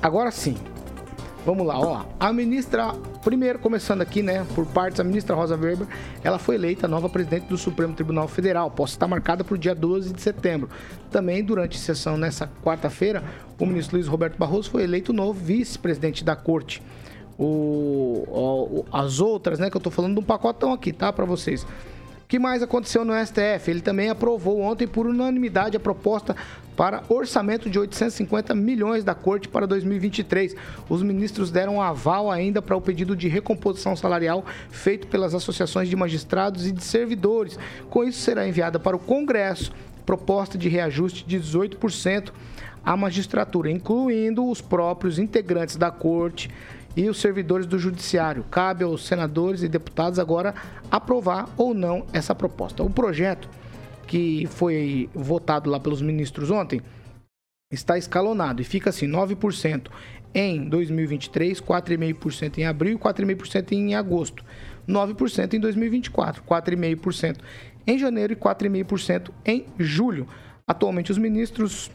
Agora sim. Vamos lá, ó. A ministra, primeiro começando aqui, né, por partes, a ministra Rosa Weber, ela foi eleita nova presidente do Supremo Tribunal Federal. Posso estar marcada para o dia 12 de setembro. Também, durante sessão nessa quarta-feira, o ministro Luiz Roberto Barroso foi eleito novo vice-presidente da corte. O, o- o- as outras, né, que eu tô falando de um pacotão aqui, tá, para vocês. Que mais aconteceu no STF? Ele também aprovou ontem por unanimidade a proposta para orçamento de 850 milhões da Corte para 2023. Os ministros deram aval ainda para o pedido de recomposição salarial feito pelas associações de magistrados e de servidores. Com isso, será enviada para o Congresso proposta de reajuste de 18% à magistratura, incluindo os próprios integrantes da Corte e os servidores do Judiciário. Cabe aos senadores e deputados agora aprovar ou não essa proposta. O projeto que foi votado lá pelos ministros ontem está escalonado e fica assim: 9% em 2023, 4,5% em abril e 4,5% em agosto. 9% em 2024, 4,5% em janeiro e 4,5% em julho. Atualmente, os ministros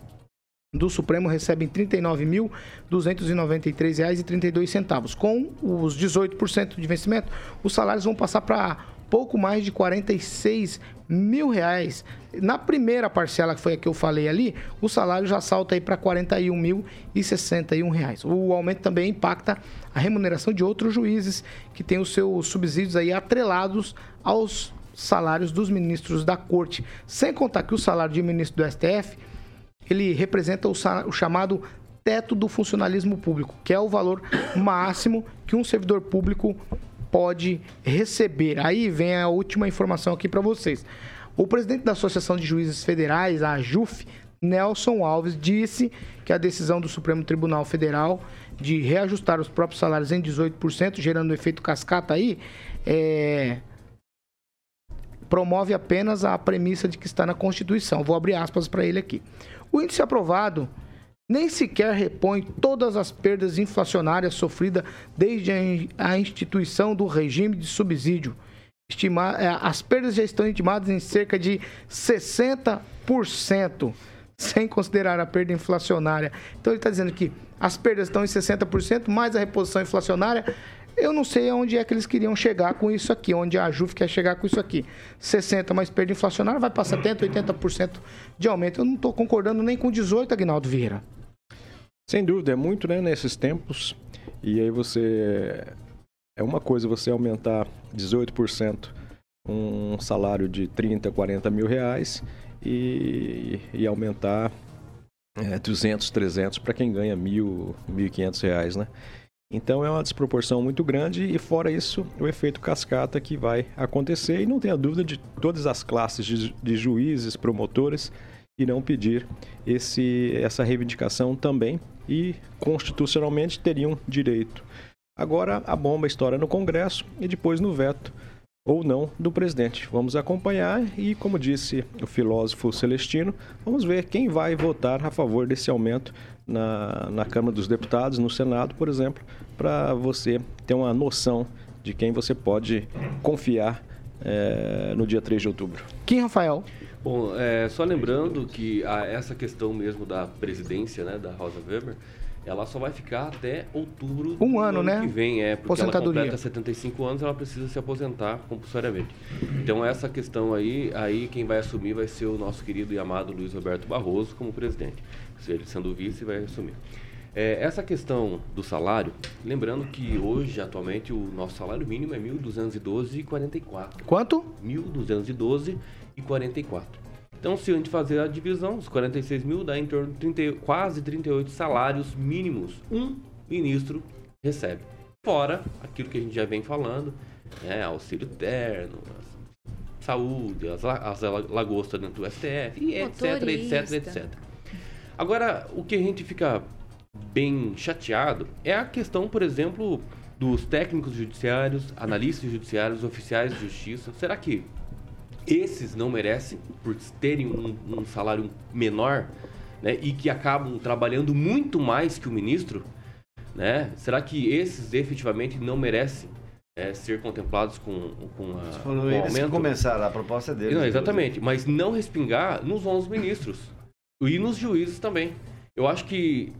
do Supremo recebem R$ 39.293,32. Com os 18% de vencimento, os salários vão passar para pouco mais de 46 mil reais. Na primeira parcela, que foi a que eu falei ali, o salário já salta aí para 41.061 reais. O aumento também impacta a remuneração de outros juízes que têm os seus subsídios aí atrelados aos salários dos ministros da corte. Sem contar que o salário de ministro do STF ele representa o, o chamado teto do funcionalismo público, que é o valor máximo que um servidor público pode receber. Aí vem a última informação aqui para vocês. O presidente da Associação de Juízes Federais, a AJUF, Nelson Alves, disse que a decisão do Supremo Tribunal Federal de reajustar os próprios salários em 18%, gerando um efeito cascata aí, é... promove apenas a premissa de que está na Constituição. Vou abrir aspas para ele aqui. O índice aprovado nem sequer repõe todas as perdas inflacionárias sofridas desde a instituição do regime de subsídio. Estima, é, as perdas já estão estimadas em cerca de 60%, sem considerar a perda inflacionária. Então ele está dizendo que as perdas estão em 60%, mais a reposição inflacionária. Eu não sei aonde é que eles queriam chegar com isso aqui, onde a JUF quer chegar com isso aqui. 60 mais perda inflacionária vai para 70%, 80% de aumento. Eu não estou concordando nem com 18, Agnaldo Vieira. Sem dúvida, é muito né, nesses tempos. E aí você. É uma coisa você aumentar 18% um salário de 30, 40 mil reais e, e aumentar é, 200, 300 para quem ganha mil, 1.500 reais, né? Então é uma desproporção muito grande e fora isso o efeito cascata que vai acontecer e não tenha dúvida de todas as classes de, de juízes, promotores irão pedir esse, essa reivindicação também e constitucionalmente teriam direito. Agora a bomba estoura no Congresso e depois no veto ou não do presidente. Vamos acompanhar e, como disse o filósofo Celestino, vamos ver quem vai votar a favor desse aumento na, na Câmara dos Deputados, no Senado, por exemplo, para você ter uma noção de quem você pode confiar é, no dia 3 de outubro. Quem, Rafael? Bom, é, só lembrando que a, essa questão mesmo da presidência né, da Rosa Weber, ela só vai ficar até outubro um ano, ano né? que vem, é, porque ela completa 75 anos, ela precisa se aposentar compulsoriamente. Então essa questão aí, aí quem vai assumir vai ser o nosso querido e amado Luiz Roberto Barroso como presidente. Se ele sendo vice, vai assumir. É, essa questão do salário, lembrando que hoje, atualmente, o nosso salário mínimo é 1.212,44. Quanto? 1.212,44. Então, se a gente fazer a divisão, os 46 mil dá em torno de 30, quase 38 salários mínimos um ministro recebe. Fora aquilo que a gente já vem falando, né, auxílio terno, saúde, as, as lagostas dentro do STF, e etc, etc, etc. Agora, o que a gente fica bem chateado é a questão, por exemplo, dos técnicos judiciários, analistas judiciários, oficiais de justiça. Será que esses não merecem por terem um, um salário menor né, e que acabam trabalhando muito mais que o ministro? Né? Será que esses efetivamente não merecem é, ser contemplados com, com, a, Você falou com eles aumento? começaram, a proposta deles. Não, exatamente, mas não respingar nos 11 ministros e nos juízes também. Eu acho que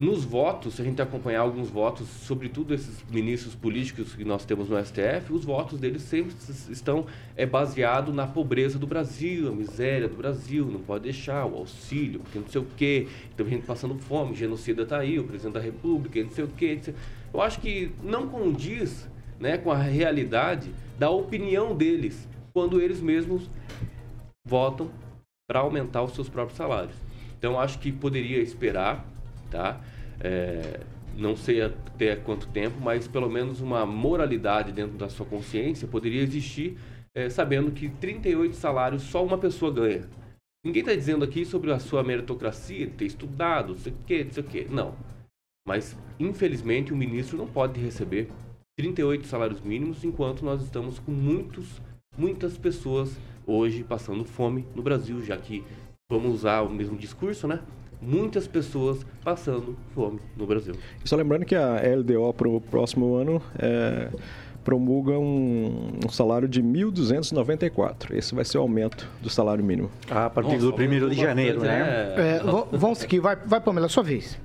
nos votos, se a gente acompanhar alguns votos, sobretudo esses ministros políticos que nós temos no STF, os votos deles sempre estão é, baseados na pobreza do Brasil, a miséria do Brasil, não pode deixar, o auxílio, porque não sei o quê, tem gente passando fome, genocida está aí, o presidente da República, não sei o quê. Eu acho que não condiz né, com a realidade da opinião deles quando eles mesmos votam para aumentar os seus próprios salários. Então acho que poderia esperar, tá? É, não sei até quanto tempo, mas pelo menos uma moralidade dentro da sua consciência poderia existir, é, sabendo que 38 salários só uma pessoa ganha. Ninguém está dizendo aqui sobre a sua meritocracia, ter estudado, não sei o quê, não sei o quê. Não. Mas, infelizmente, o ministro não pode receber 38 salários mínimos enquanto nós estamos com muitos, muitas pessoas hoje passando fome no Brasil, já que vamos usar o mesmo discurso, né? Muitas pessoas passando fome no Brasil. Só lembrando que a LDO para o próximo ano é, promulga um, um, salário de 1.294. Esse vai ser o aumento do salário mínimo. Ah, a partir Nossa, do 1 de janeiro, né? É, vamos seguir. Vai, vai Pamela, sua vez.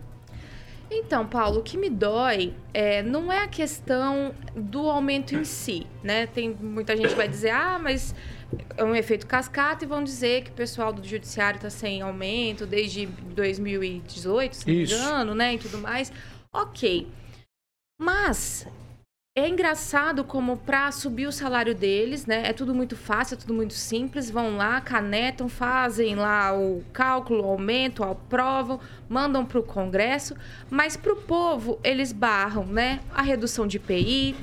Então, Paulo, o que me dói é, não é a questão do aumento em si, né? Tem muita gente que vai dizer, ah, mas é um efeito cascata e vão dizer que o pessoal do judiciário está sem aumento desde 2018, se não me engano, né? E tudo mais. Ok. Mas é engraçado como para subir o salário deles, né? É tudo muito fácil, é tudo muito simples. Vão lá, canetam, fazem lá o cálculo, o aumento, aprovam, mandam para o Congresso. Mas para o povo, eles barram, né? A redução de IPI,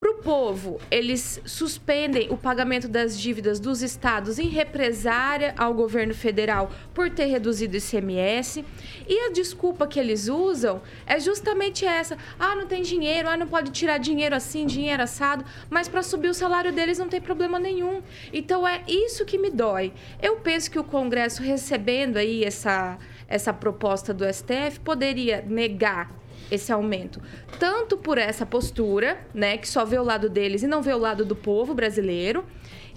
para o povo, eles suspendem o pagamento das dívidas dos estados em represária ao governo federal por ter reduzido o ICMS. E a desculpa que eles usam é justamente essa: ah, não tem dinheiro, ah, não pode tirar dinheiro assim, dinheiro assado, mas para subir o salário deles não tem problema nenhum. Então é isso que me dói. Eu penso que o Congresso, recebendo aí essa, essa proposta do STF, poderia negar esse aumento. Tanto por essa postura, né, que só vê o lado deles e não vê o lado do povo brasileiro.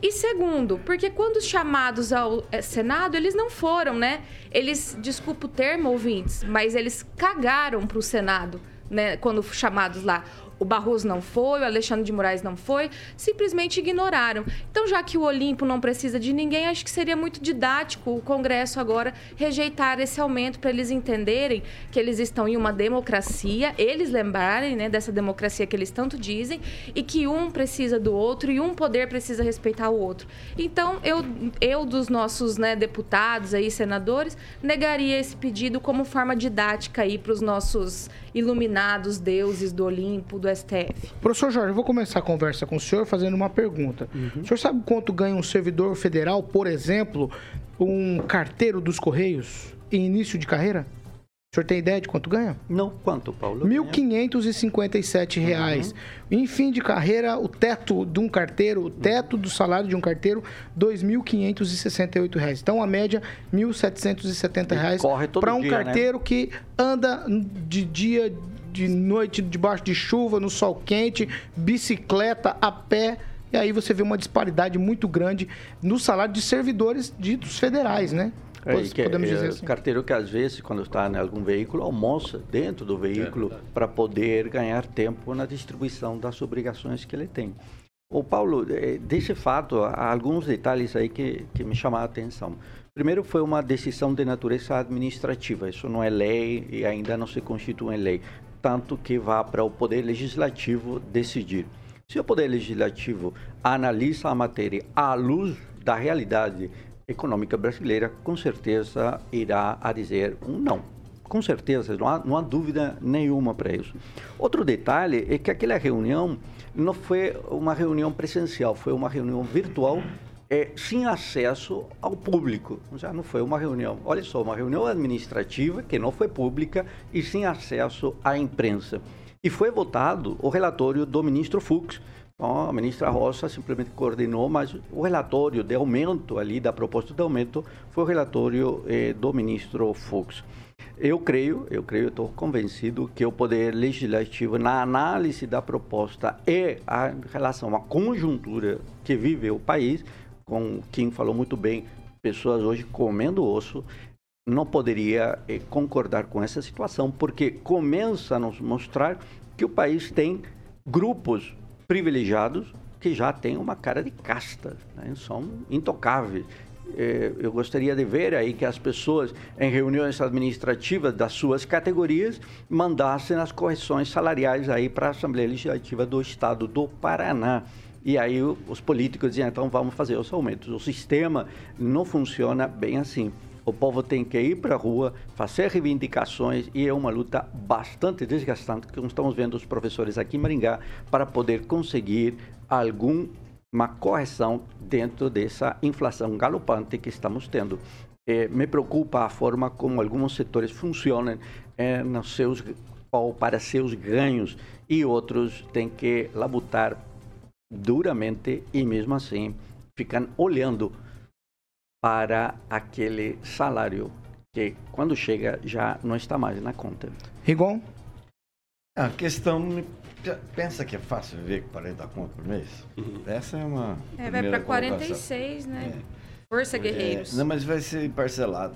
E segundo, porque quando chamados ao eh, Senado, eles não foram, né? Eles, desculpa o termo, ouvintes, mas eles cagaram para o Senado, né? Quando chamados lá o Barroso não foi, o Alexandre de Moraes não foi, simplesmente ignoraram. Então, já que o Olimpo não precisa de ninguém, acho que seria muito didático o Congresso agora rejeitar esse aumento para eles entenderem que eles estão em uma democracia, eles lembrarem né, dessa democracia que eles tanto dizem e que um precisa do outro e um poder precisa respeitar o outro. Então, eu, eu dos nossos né, deputados aí, senadores, negaria esse pedido como forma didática aí para os nossos iluminados deuses do Olimpo, do STF. Professor Jorge, eu vou começar a conversa com o senhor fazendo uma pergunta. Uhum. O senhor sabe quanto ganha um servidor federal, por exemplo, um carteiro dos Correios em início de carreira? O senhor tem ideia de quanto ganha? Não, quanto, Paulo? 1.557 reais. Uhum. Em fim de carreira, o teto de um carteiro, o teto do salário de um carteiro, 2.568 reais. Então, a média, R$ 1.770. Reais para um dia, né? carteiro né? que anda de dia, de noite, debaixo de chuva, no sol quente, bicicleta, a pé. E aí você vê uma disparidade muito grande no salário de servidores ditos federais, né? É, que, podemos dizer é, assim. Carteiro que às vezes, quando está em algum veículo, almoça dentro do veículo é. para poder ganhar tempo na distribuição das obrigações que ele tem. O Paulo, é, desse fato, há alguns detalhes aí que, que me chamam a atenção. Primeiro, foi uma decisão de natureza administrativa. Isso não é lei e ainda não se constitui em lei. Tanto que vá para o Poder Legislativo decidir. Se o Poder Legislativo analisa a matéria à luz da realidade econômica brasileira, com certeza irá a dizer um não. Com certeza, não há, não há dúvida nenhuma para isso. Outro detalhe é que aquela reunião não foi uma reunião presencial, foi uma reunião virtual é, sem acesso ao público. Já não foi uma reunião, olha só, uma reunião administrativa que não foi pública e sem acesso à imprensa. E foi votado o relatório do ministro Fux, então, a ministra Rosa simplesmente coordenou, mas o relatório de aumento ali, da proposta de aumento, foi o relatório eh, do ministro Fux. Eu creio, eu creio, estou convencido que o Poder Legislativo, na análise da proposta e a relação à conjuntura que vive o país, com quem falou muito bem, pessoas hoje comendo osso, não poderia eh, concordar com essa situação, porque começa a nos mostrar que o país tem grupos privilegiados que já têm uma cara de casta, né? são intocáveis. É, eu gostaria de ver aí que as pessoas, em reuniões administrativas das suas categorias, mandassem as correções salariais aí para a Assembleia Legislativa do Estado do Paraná. E aí os políticos dizem, então vamos fazer os aumentos. O sistema não funciona bem assim. O povo tem que ir para a rua, fazer reivindicações e é uma luta bastante desgastante que estamos vendo os professores aqui em Maringá para poder conseguir alguma correção dentro dessa inflação galopante que estamos tendo. Eh, me preocupa a forma como alguns setores funcionam eh, nos seus ou para seus ganhos e outros têm que labutar duramente e mesmo assim ficam olhando para aquele salário que quando chega já não está mais na conta. Rigon? A questão pensa que é fácil viver com 40 conto por mês? Uhum. Essa é uma É, vai para 46, né? Força, guerreiros. É, não, mas vai ser parcelado.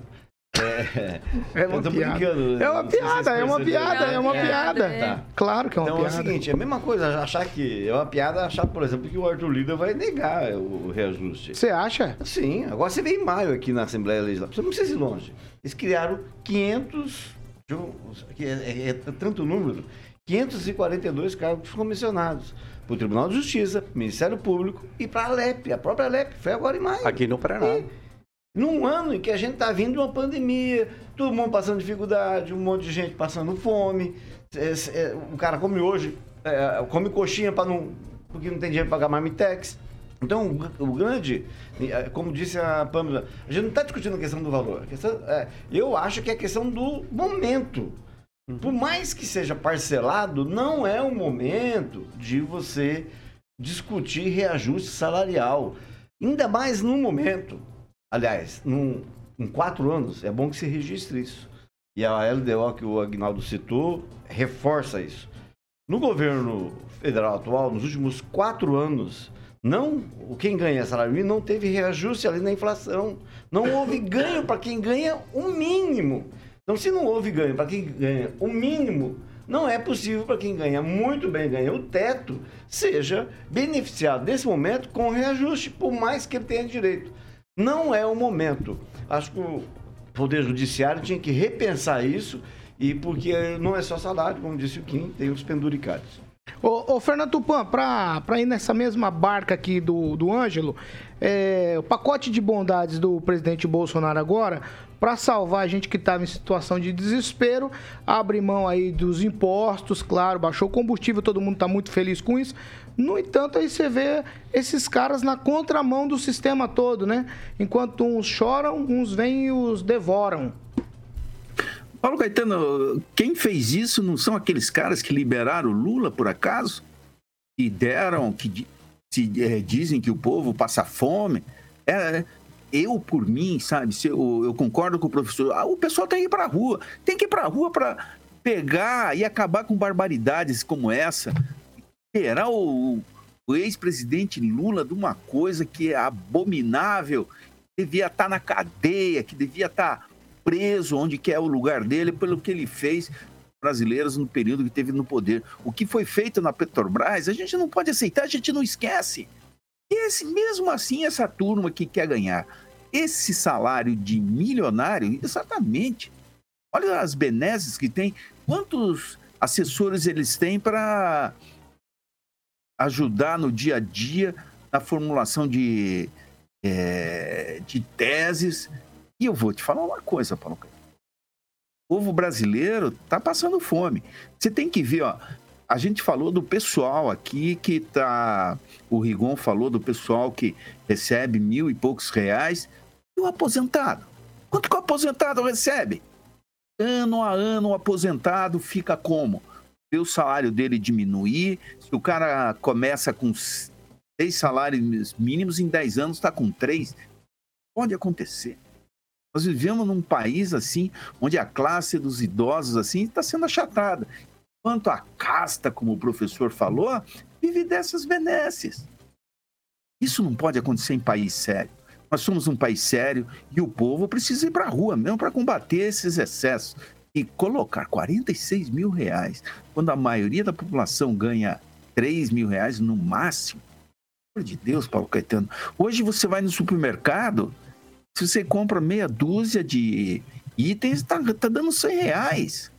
É, É uma tô piada. brincando. É uma piada, é uma perceberam. piada, é uma É, piada. tá. Claro que é uma Então é o piada. seguinte, é a mesma coisa achar que é uma piada achar, por exemplo, que o Arthur Lira vai negar o reajuste. Você acha? Sim, agora você vê em maio aqui na Assembleia Legislativa, você não precisa ir longe. Eles criaram 500, deixa eu- que é, é- é tanto número, 542 cargos comissionados para o Tribunal de Justiça, Ministério Público e para a LEP, a própria LEP, foi agora em maio. Aqui no Paraná. Num ano em que a gente está vindo de uma pandemia, todo mundo passando dificuldade, um monte de gente passando fome, é, é, o cara come hoje, é, come coxinha para não, porque não tem dinheiro para pagar marmitex. Então, o, gr- o grande, é, como disse a Pâmela, a gente não está discutindo a questão do valor. Questão, é, eu acho que é a questão do momento. Por mais que seja parcelado, não é o momento de você discutir reajuste salarial. Ainda mais no momento. Aliás, num, em quatro anos, é bom que se registre isso. E a LDO que o Agnaldo citou reforça isso. No governo federal atual, nos últimos quatro anos, não, quem ganha salário mínimo não teve reajuste ali na inflação. Não houve ganho para quem ganha o mínimo. Então, se não houve ganho para quem ganha o mínimo, não é possível para quem ganha muito bem, ganha o teto, seja beneficiado nesse momento com reajuste, por mais que ele tenha direito. Não é o momento. Acho que o Poder Judiciário tinha que repensar isso, e porque não é só salário, como disse o Kim, tem os penduricários. Ô, ô Fernando Tupan, pra ir nessa mesma barca aqui do, do Ângelo, é, o pacote de bondades do presidente Bolsonaro agora, para salvar a gente que estava em situação de desespero, abre mão aí dos impostos, claro, baixou o combustível, todo mundo está muito feliz com isso. No entanto, aí você vê esses caras na contramão do sistema todo, né? Enquanto uns choram, uns vêm e os devoram. Paulo Caetano, quem fez isso não são aqueles caras que liberaram o Lula, por acaso? Que deram, que se, eh, dizem que o povo passa fome. É, eu, por mim, sabe, se eu, eu concordo com o professor. Ah, o pessoal tem que ir pra rua. Tem que ir pra rua para pegar e acabar com barbaridades como essa. Terá o, o ex-presidente Lula de uma coisa que é abominável, devia estar na cadeia, que devia estar preso onde que é o lugar dele pelo que ele fez brasileiros no período que teve no poder. O que foi feito na Petrobras, a gente não pode aceitar, a gente não esquece. E esse, mesmo assim, essa turma que quer ganhar esse salário de milionário, exatamente. Olha as benesses que tem, quantos assessores eles têm para ajudar no dia a dia na formulação de, é, de teses. E eu vou te falar uma coisa, Paulo. O povo brasileiro está passando fome. Você tem que ver, ó. A gente falou do pessoal aqui que tá. O Rigon falou do pessoal que recebe mil e poucos reais. E o aposentado? Quanto que o aposentado recebe? Ano a ano, o aposentado fica como? Vê o salário dele diminuir. Se o cara começa com seis salários mínimos, em 10 anos está com três. Pode acontecer. Nós vivemos num país assim, onde a classe dos idosos assim está sendo achatada. Enquanto a casta, como o professor falou, vive dessas benesses. Isso não pode acontecer em país sério. Nós somos um país sério e o povo precisa ir para a rua mesmo para combater esses excessos. E colocar 46 mil reais, quando a maioria da população ganha 3 mil reais no máximo. Pelo de Deus, Paulo Caetano. Hoje você vai no supermercado, se você compra meia dúzia de itens, tá, tá dando 100 reais.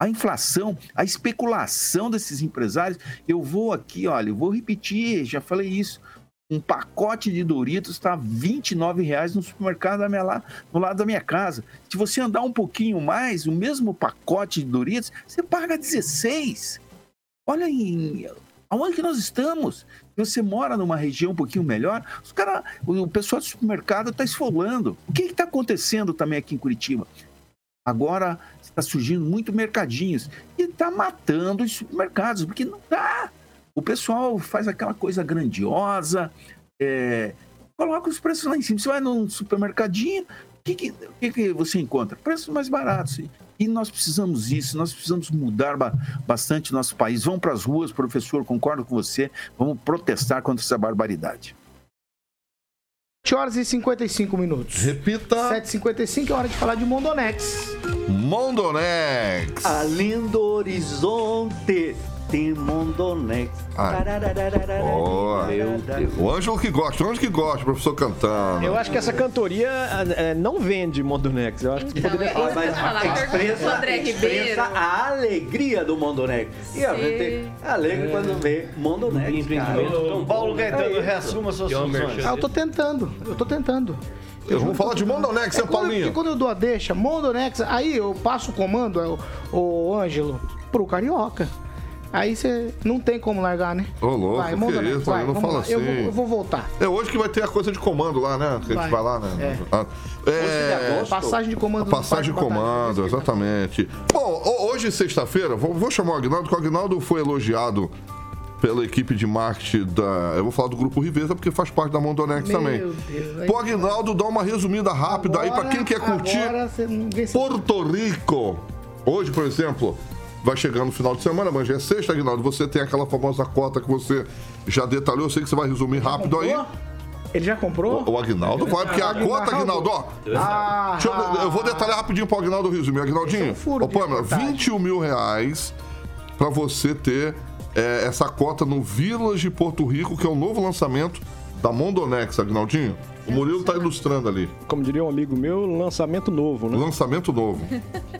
a inflação, a especulação desses empresários. Eu vou aqui, olha, eu vou repetir, já falei isso. Um pacote de Doritos está 29 reais no supermercado da minha, lá, no lado da minha casa. Se você andar um pouquinho mais, o mesmo pacote de Doritos, você paga 16. Olha aí, aonde que nós estamos? Você mora numa região um pouquinho melhor, os cara, o pessoal do supermercado está esfolando. O que está acontecendo também aqui em Curitiba? Agora está surgindo muito mercadinhos e está matando os supermercados, porque não dá. O pessoal faz aquela coisa grandiosa, é, coloca os preços lá em cima. Você vai num supermercadinho, o que, que, que, que você encontra? Preços mais baratos. E nós precisamos disso, nós precisamos mudar ba bastante nosso país. Vamos para as ruas, professor, concordo com você, vamos protestar contra essa barbaridade. 7 horas e 55 minutos. Repita. 7h55 é hora de falar de Mondonex. Mondonex. Além do horizonte tem Mondonex. Boa. O Ângelo que gosta, o Ângelo que gosta, o professor cantando. Eu acho que essa cantoria é, não vende Mondonex. Eu acho que Então, poderia é eu ia falar. Pro André expressa a alegria do Mondonex. E a gente alegre quando vê Mondonex. Empreendimento cara. tão Paulo bom. Gaetano, reassuma suas é merchan. Ah, eu tô tentando, eu tô tentando. Eu vou falar de Mondonex, É quando, Paulinho? porque quando eu dou a deixa, Mondonex, aí eu passo o comando, é o, o Ângelo, pro Carioca. Aí você não tem como largar, né? Ô, louco, vai, que isso, vai, não vamos fala lá. Eu vou, assim. eu vou voltar. É hoje que vai ter a coisa de comando lá, né? Que a gente Vai. vai lá, né? É. Ah, é, Passagem de comando. a passagem de comando, exatamente. Bom, ho- hoje, sexta-feira, vou, vou chamar o Agnaldo, porque o Agnaldo foi elogiado pela equipe de marketing da. Eu vou falar do Grupo Riveza, porque faz parte da Mondonex Meu também. Deus. aí- Pô, Agnaldo, dá uma resumida rápida aí pra Agora- quem quer curtir agora você não vê se- Porto Rico. Hoje, por exemplo, vai chegando no final de semana, já é sexta, Agnaldo. Você tem aquela famosa cota que você já detalhou. Eu sei que você vai resumir rápido aí. Ele já comprou? O, o Agnaldo vai, porque a cota, Agnaldo, ó. Ah, eu, eu vou detalhar rapidinho pro Agnaldo resumir. Agnaldinho, é um furo ô Pâmela, reportagem. 21 mil reais pra você ter é, essa cota no Village Porto Rico, que é o novo lançamento da Mondonex, Agnaldinho. O Murilo tá ilustrando ali. Como diria um amigo meu, lançamento novo, né? Lançamento novo.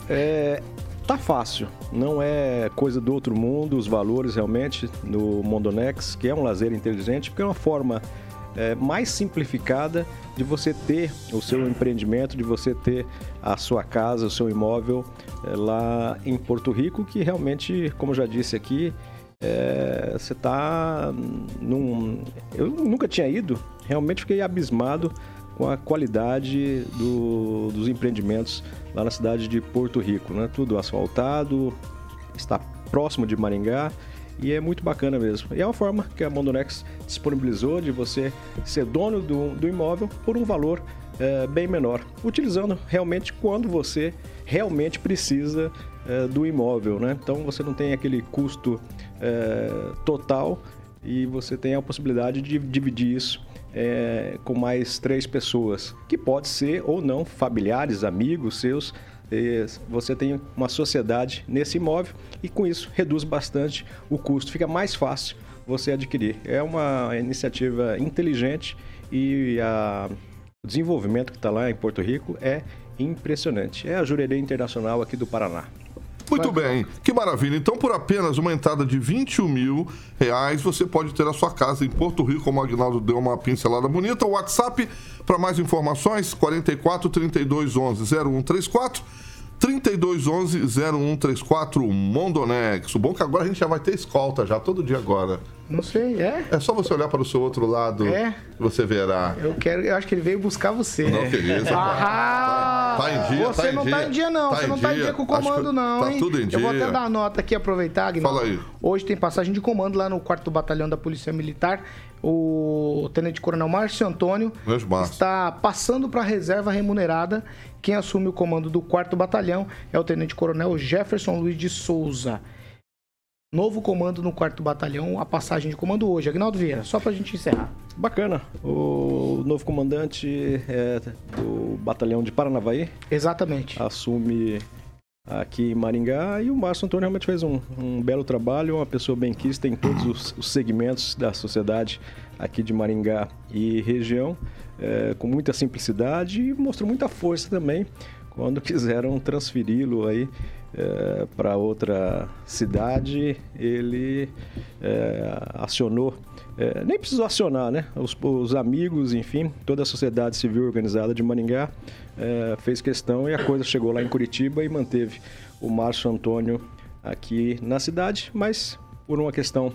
É, tá fácil, não é coisa do outro mundo, os valores realmente no Mondonex, que é um lazer inteligente, porque é uma forma é, mais simplificada de você ter o seu empreendimento, de você ter a sua casa, o seu imóvel é, lá em Porto Rico, que realmente, como já disse aqui, é, você está num. Eu nunca tinha ido, realmente fiquei abismado com a qualidade do- dos empreendimentos lá na cidade de Porto Rico, né? Tudo asfaltado, está próximo de Maringá e é muito bacana mesmo. E é uma forma que a Mondonex disponibilizou de você ser dono do, do imóvel por um valor eh, bem menor, utilizando realmente quando você realmente precisa eh, do imóvel, né? Então você não tem aquele custo eh, total e você tem a possibilidade de dividir isso é, com mais três pessoas, que pode ser ou não familiares, amigos seus. É, Você tem uma sociedade nesse imóvel e com isso reduz bastante o custo, fica mais fácil você adquirir. É uma iniciativa inteligente e a- o desenvolvimento que está lá em Porto Rico é impressionante. É a Jurerê Internacional aqui do Paraná. Muito bem, que maravilha. Então, por apenas uma entrada de 21 mil reais, você pode ter a sua casa em Porto Rico, como o Agnaldo deu uma pincelada bonita. O WhatsApp, para mais informações, 44 32 11 0134. 3211 0134 Mondonex. O bom é que agora a gente já vai ter escolta já, todo dia agora. Não sei, é? É só você olhar para o seu outro lado É? você verá. Eu quero, eu acho que ele veio buscar você. Não, que isso, Ah, Tá em dia, Você tá em não dia. tá em dia, não. Tá você não tá em dia. dia com o comando, não, tá hein? tudo em Eu vou dia. até dar a nota aqui, aproveitar, Aguinaldo. Fala aí. Hoje tem passagem de comando lá no 4 Batalhão da Polícia Militar. O Tenente Coronel Márcio Antônio está passando para a reserva remunerada. Quem assume o comando do 4 Batalhão é o Tenente Coronel Jefferson Luiz de Souza. Novo comando no 4 Batalhão, a passagem de comando hoje. Agnaldo Vieira, só pra gente encerrar. Bacana. O novo comandante é, do batalhão de Paranavaí Exatamente. assume aqui em Maringá e o Márcio Antônio realmente fez um, um belo trabalho, uma pessoa bem quista em todos os, os segmentos da sociedade aqui de Maringá e região, é, com muita simplicidade e mostrou muita força também quando quiseram transferi-lo aí é, para outra cidade, ele é, acionou, é, nem precisou acionar, né? Os, os, amigos, enfim, toda a sociedade civil organizada de Maringá é, fez questão e a coisa chegou lá em Curitiba e manteve o Márcio Antônio aqui na cidade, mas por uma questão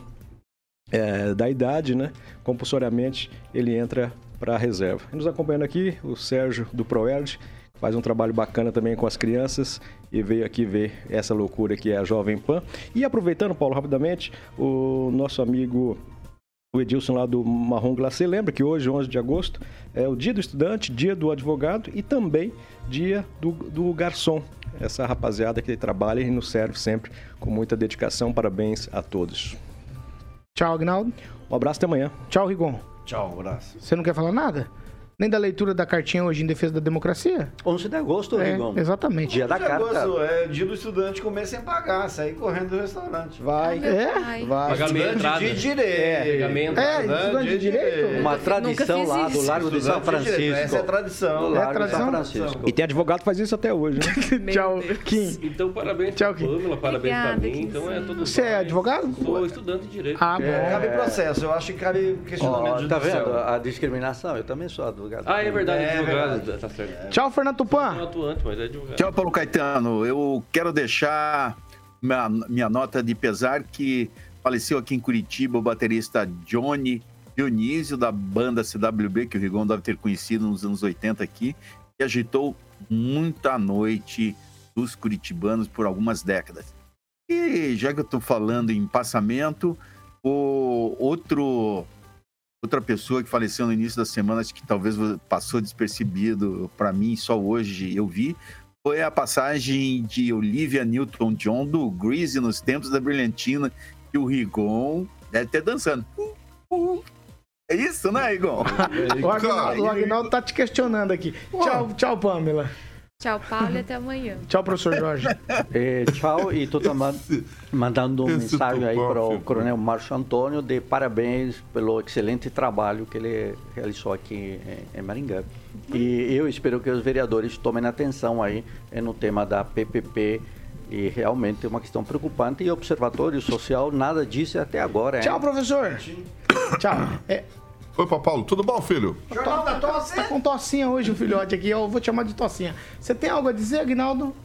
é, da idade, né? Compulsoriamente ele entra para a reserva. Nos acompanhando aqui, o Sérgio do Proerd, faz um trabalho bacana também com as crianças e veio aqui ver essa loucura que é a Jovem Pan. E aproveitando, Paulo, rapidamente, o nosso amigo o Edilson lá do Marrom Glacê lembra que hoje, 11 de agosto, é o dia do estudante, dia do advogado e também dia do, do garçom. Essa rapaziada que trabalha e nos serve sempre com muita dedicação. Parabéns a todos. Tchau, Agnaldo. Um abraço até amanhã. Tchau, Rigon. Tchau, um abraço. Você não quer falar nada? Nem da leitura da cartinha hoje em defesa da democracia? 11 de agosto, é. Exatamente. Dia da carta. Agosto, é dia do estudante comer sem pagar, sair correndo do restaurante. Vai. É? Vai. Pagamento de direito. É, estudante de direito? Uma tradição lá do Largo de São Francisco. Essa é tradição. Do Largo É tradição? de São Francisco. E tem advogado que faz isso até hoje, né? Tchau, Kim. Então, parabéns Tchau, Pamela, parabéns Obrigada, pra mim. Kim. Então é tudo Você é advogado? Sou estudante de direito. Ah, bom. É, cabe processo, eu acho que cabe questionamento Ó, tá judicial. vendo a discriminação? Eu também sou advogado. Ah, é verdade, É advogado. verdade. Tá certo. Tchau, Fernando Não Tupan. atuante, mas é advogado. Tchau, Paulo Caetano. Eu quero deixar minha, minha nota de pesar que faleceu aqui em Curitiba o baterista Johnny Dionísio, da banda CWB, que o Rigon deve ter conhecido nos anos 80 aqui, que agitou muita noite dos curitibanos por algumas décadas. E já que eu estou falando em passamento, o outro outra pessoa que faleceu no início da semana, acho que talvez passou despercebido para mim, só hoje eu vi, foi a passagem de Olivia Newton-John do Grease nos Tempos da Brilhantina, que o Rigon deve ter dançando. É isso, né, Rigon? O Agnaldo, o Agnaldo tá te questionando aqui. Tchau, tchau, Pamela. Tchau, Paulo, e até amanhã. Tchau, professor Jorge. É, tchau, e estou também mandando um Esse mensagem aí para o. Coronel Márcio Antônio de parabéns pelo excelente trabalho que ele realizou aqui em, Maringá. E eu espero que os vereadores tomem atenção aí no tema da PPP e realmente é uma questão preocupante e observatório social nada disso até agora. hein? Tchau, professor. Tchau. É, Oi, Paulo, tudo bom, filho? Jornal da Tosse. Tá com tossinha hoje o filhote aqui. Eu vou te chamar de tossinha. Você tem algo a dizer, Agnaldo?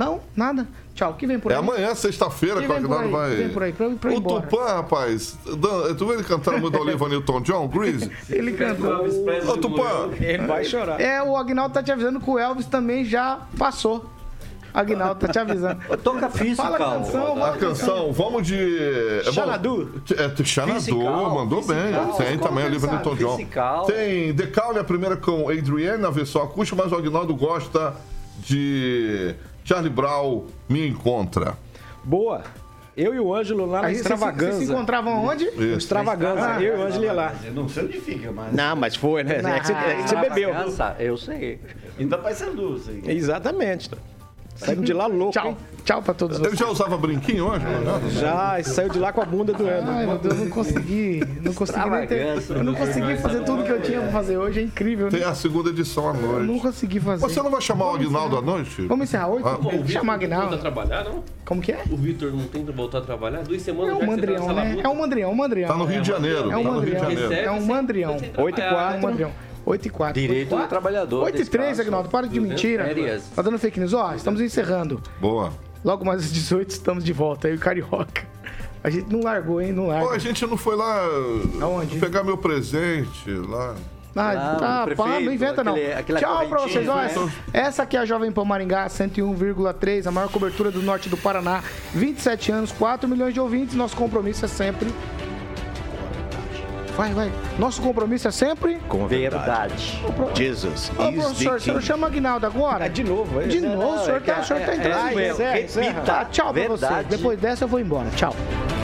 Não? Nada? Tchau. O que vem por É aí? amanhã, sexta-feira, que o Agnaldo vai. Vem por aí, pra pra o. Tupã, rapaz, tu viu ele cantando muito da Olivia Newton-John, Grease? Ele cantou. Ô, Tupã, Ele vai chorar. É, o Agnaldo tá te avisando que o Elvis também já passou. Agnaldo tá te avisando. Toca physical. Fala a canção, a canção, vamos de. É, Xanadu. É, Xanadu, Physical, mandou bem. Tem também a que Olivia sabe? Newton-John. Physical. Tem The Caule, a primeira com Adrienne, na versão acústica, mas o Agnaldo gosta de Charlie Brown, Me Encontra. Boa. Eu e o Ângelo lá na Aí vocês se- extravaganza. encontravam onde? Isso. Extravaganza. Eu e o Ângelo ia lá. Eu não sei onde fica, mas. Não, mas foi, né? É que você, é que você bebeu. Extravagança, Eu sei. Ainda vai ser luz aí. Exatamente. Saímos de lá louco, Tchau. hein? Tchau pra todos Ele vocês. já usava brinquinho hoje? Já, e saiu de lá com a bunda doendo. Ai, meu Deus, eu não consegui. Não consegui nem ter. Eu não consegui fazer tudo que eu tinha pra fazer hoje. É incrível. Tem né? a segunda edição à Eu não noite. consegui fazer. Você não vai chamar o Aguinaldo à noite? Vamos encerrar hoje? Ah, Vamos chamar o Volta a Agnaldo. trabalhar, não? Como que é? O Vitor não tenta voltar a trabalhar? Duas semanas É um tá mandrião, né? É um mandrião, um mandrião. Tá no Rio de Janeiro. É um tá no Rio de mandrião. Janeiro. É um mandrião. 8 e É um 4. mandrião. 8 e 4. Direito do trabalhador. 8 e 3, descanso. Agnaldo. Para de mentira. Férias. Tá dando fake news? Ó, estamos encerrando. Boa. Logo mais às 18 estamos de volta. Aí o Carioca. A gente não largou, hein? Não Pô, a gente não foi lá Aonde? pegar meu presente lá. Ah, Não, tá, o pá, não inventa não. aquele- Tchau pra vocês. Ó, né? essa aqui é a Jovem Pan Maringá, 101,3, a maior cobertura do norte do Paraná. 27 anos, 4 milhões de ouvintes. Nosso compromisso é sempre. Vai, vai. Nosso compromisso é sempre. Com Verdade. Jesus Ô, professor, o senhor king. chama Aguinaldo agora? É de novo, é? De novo, o senhor tá, o senhor tá é- entrando. é- encerra, repita. encerra. Tá, tchau pra você. Verdade. Depois dessa eu vou embora. Tchau.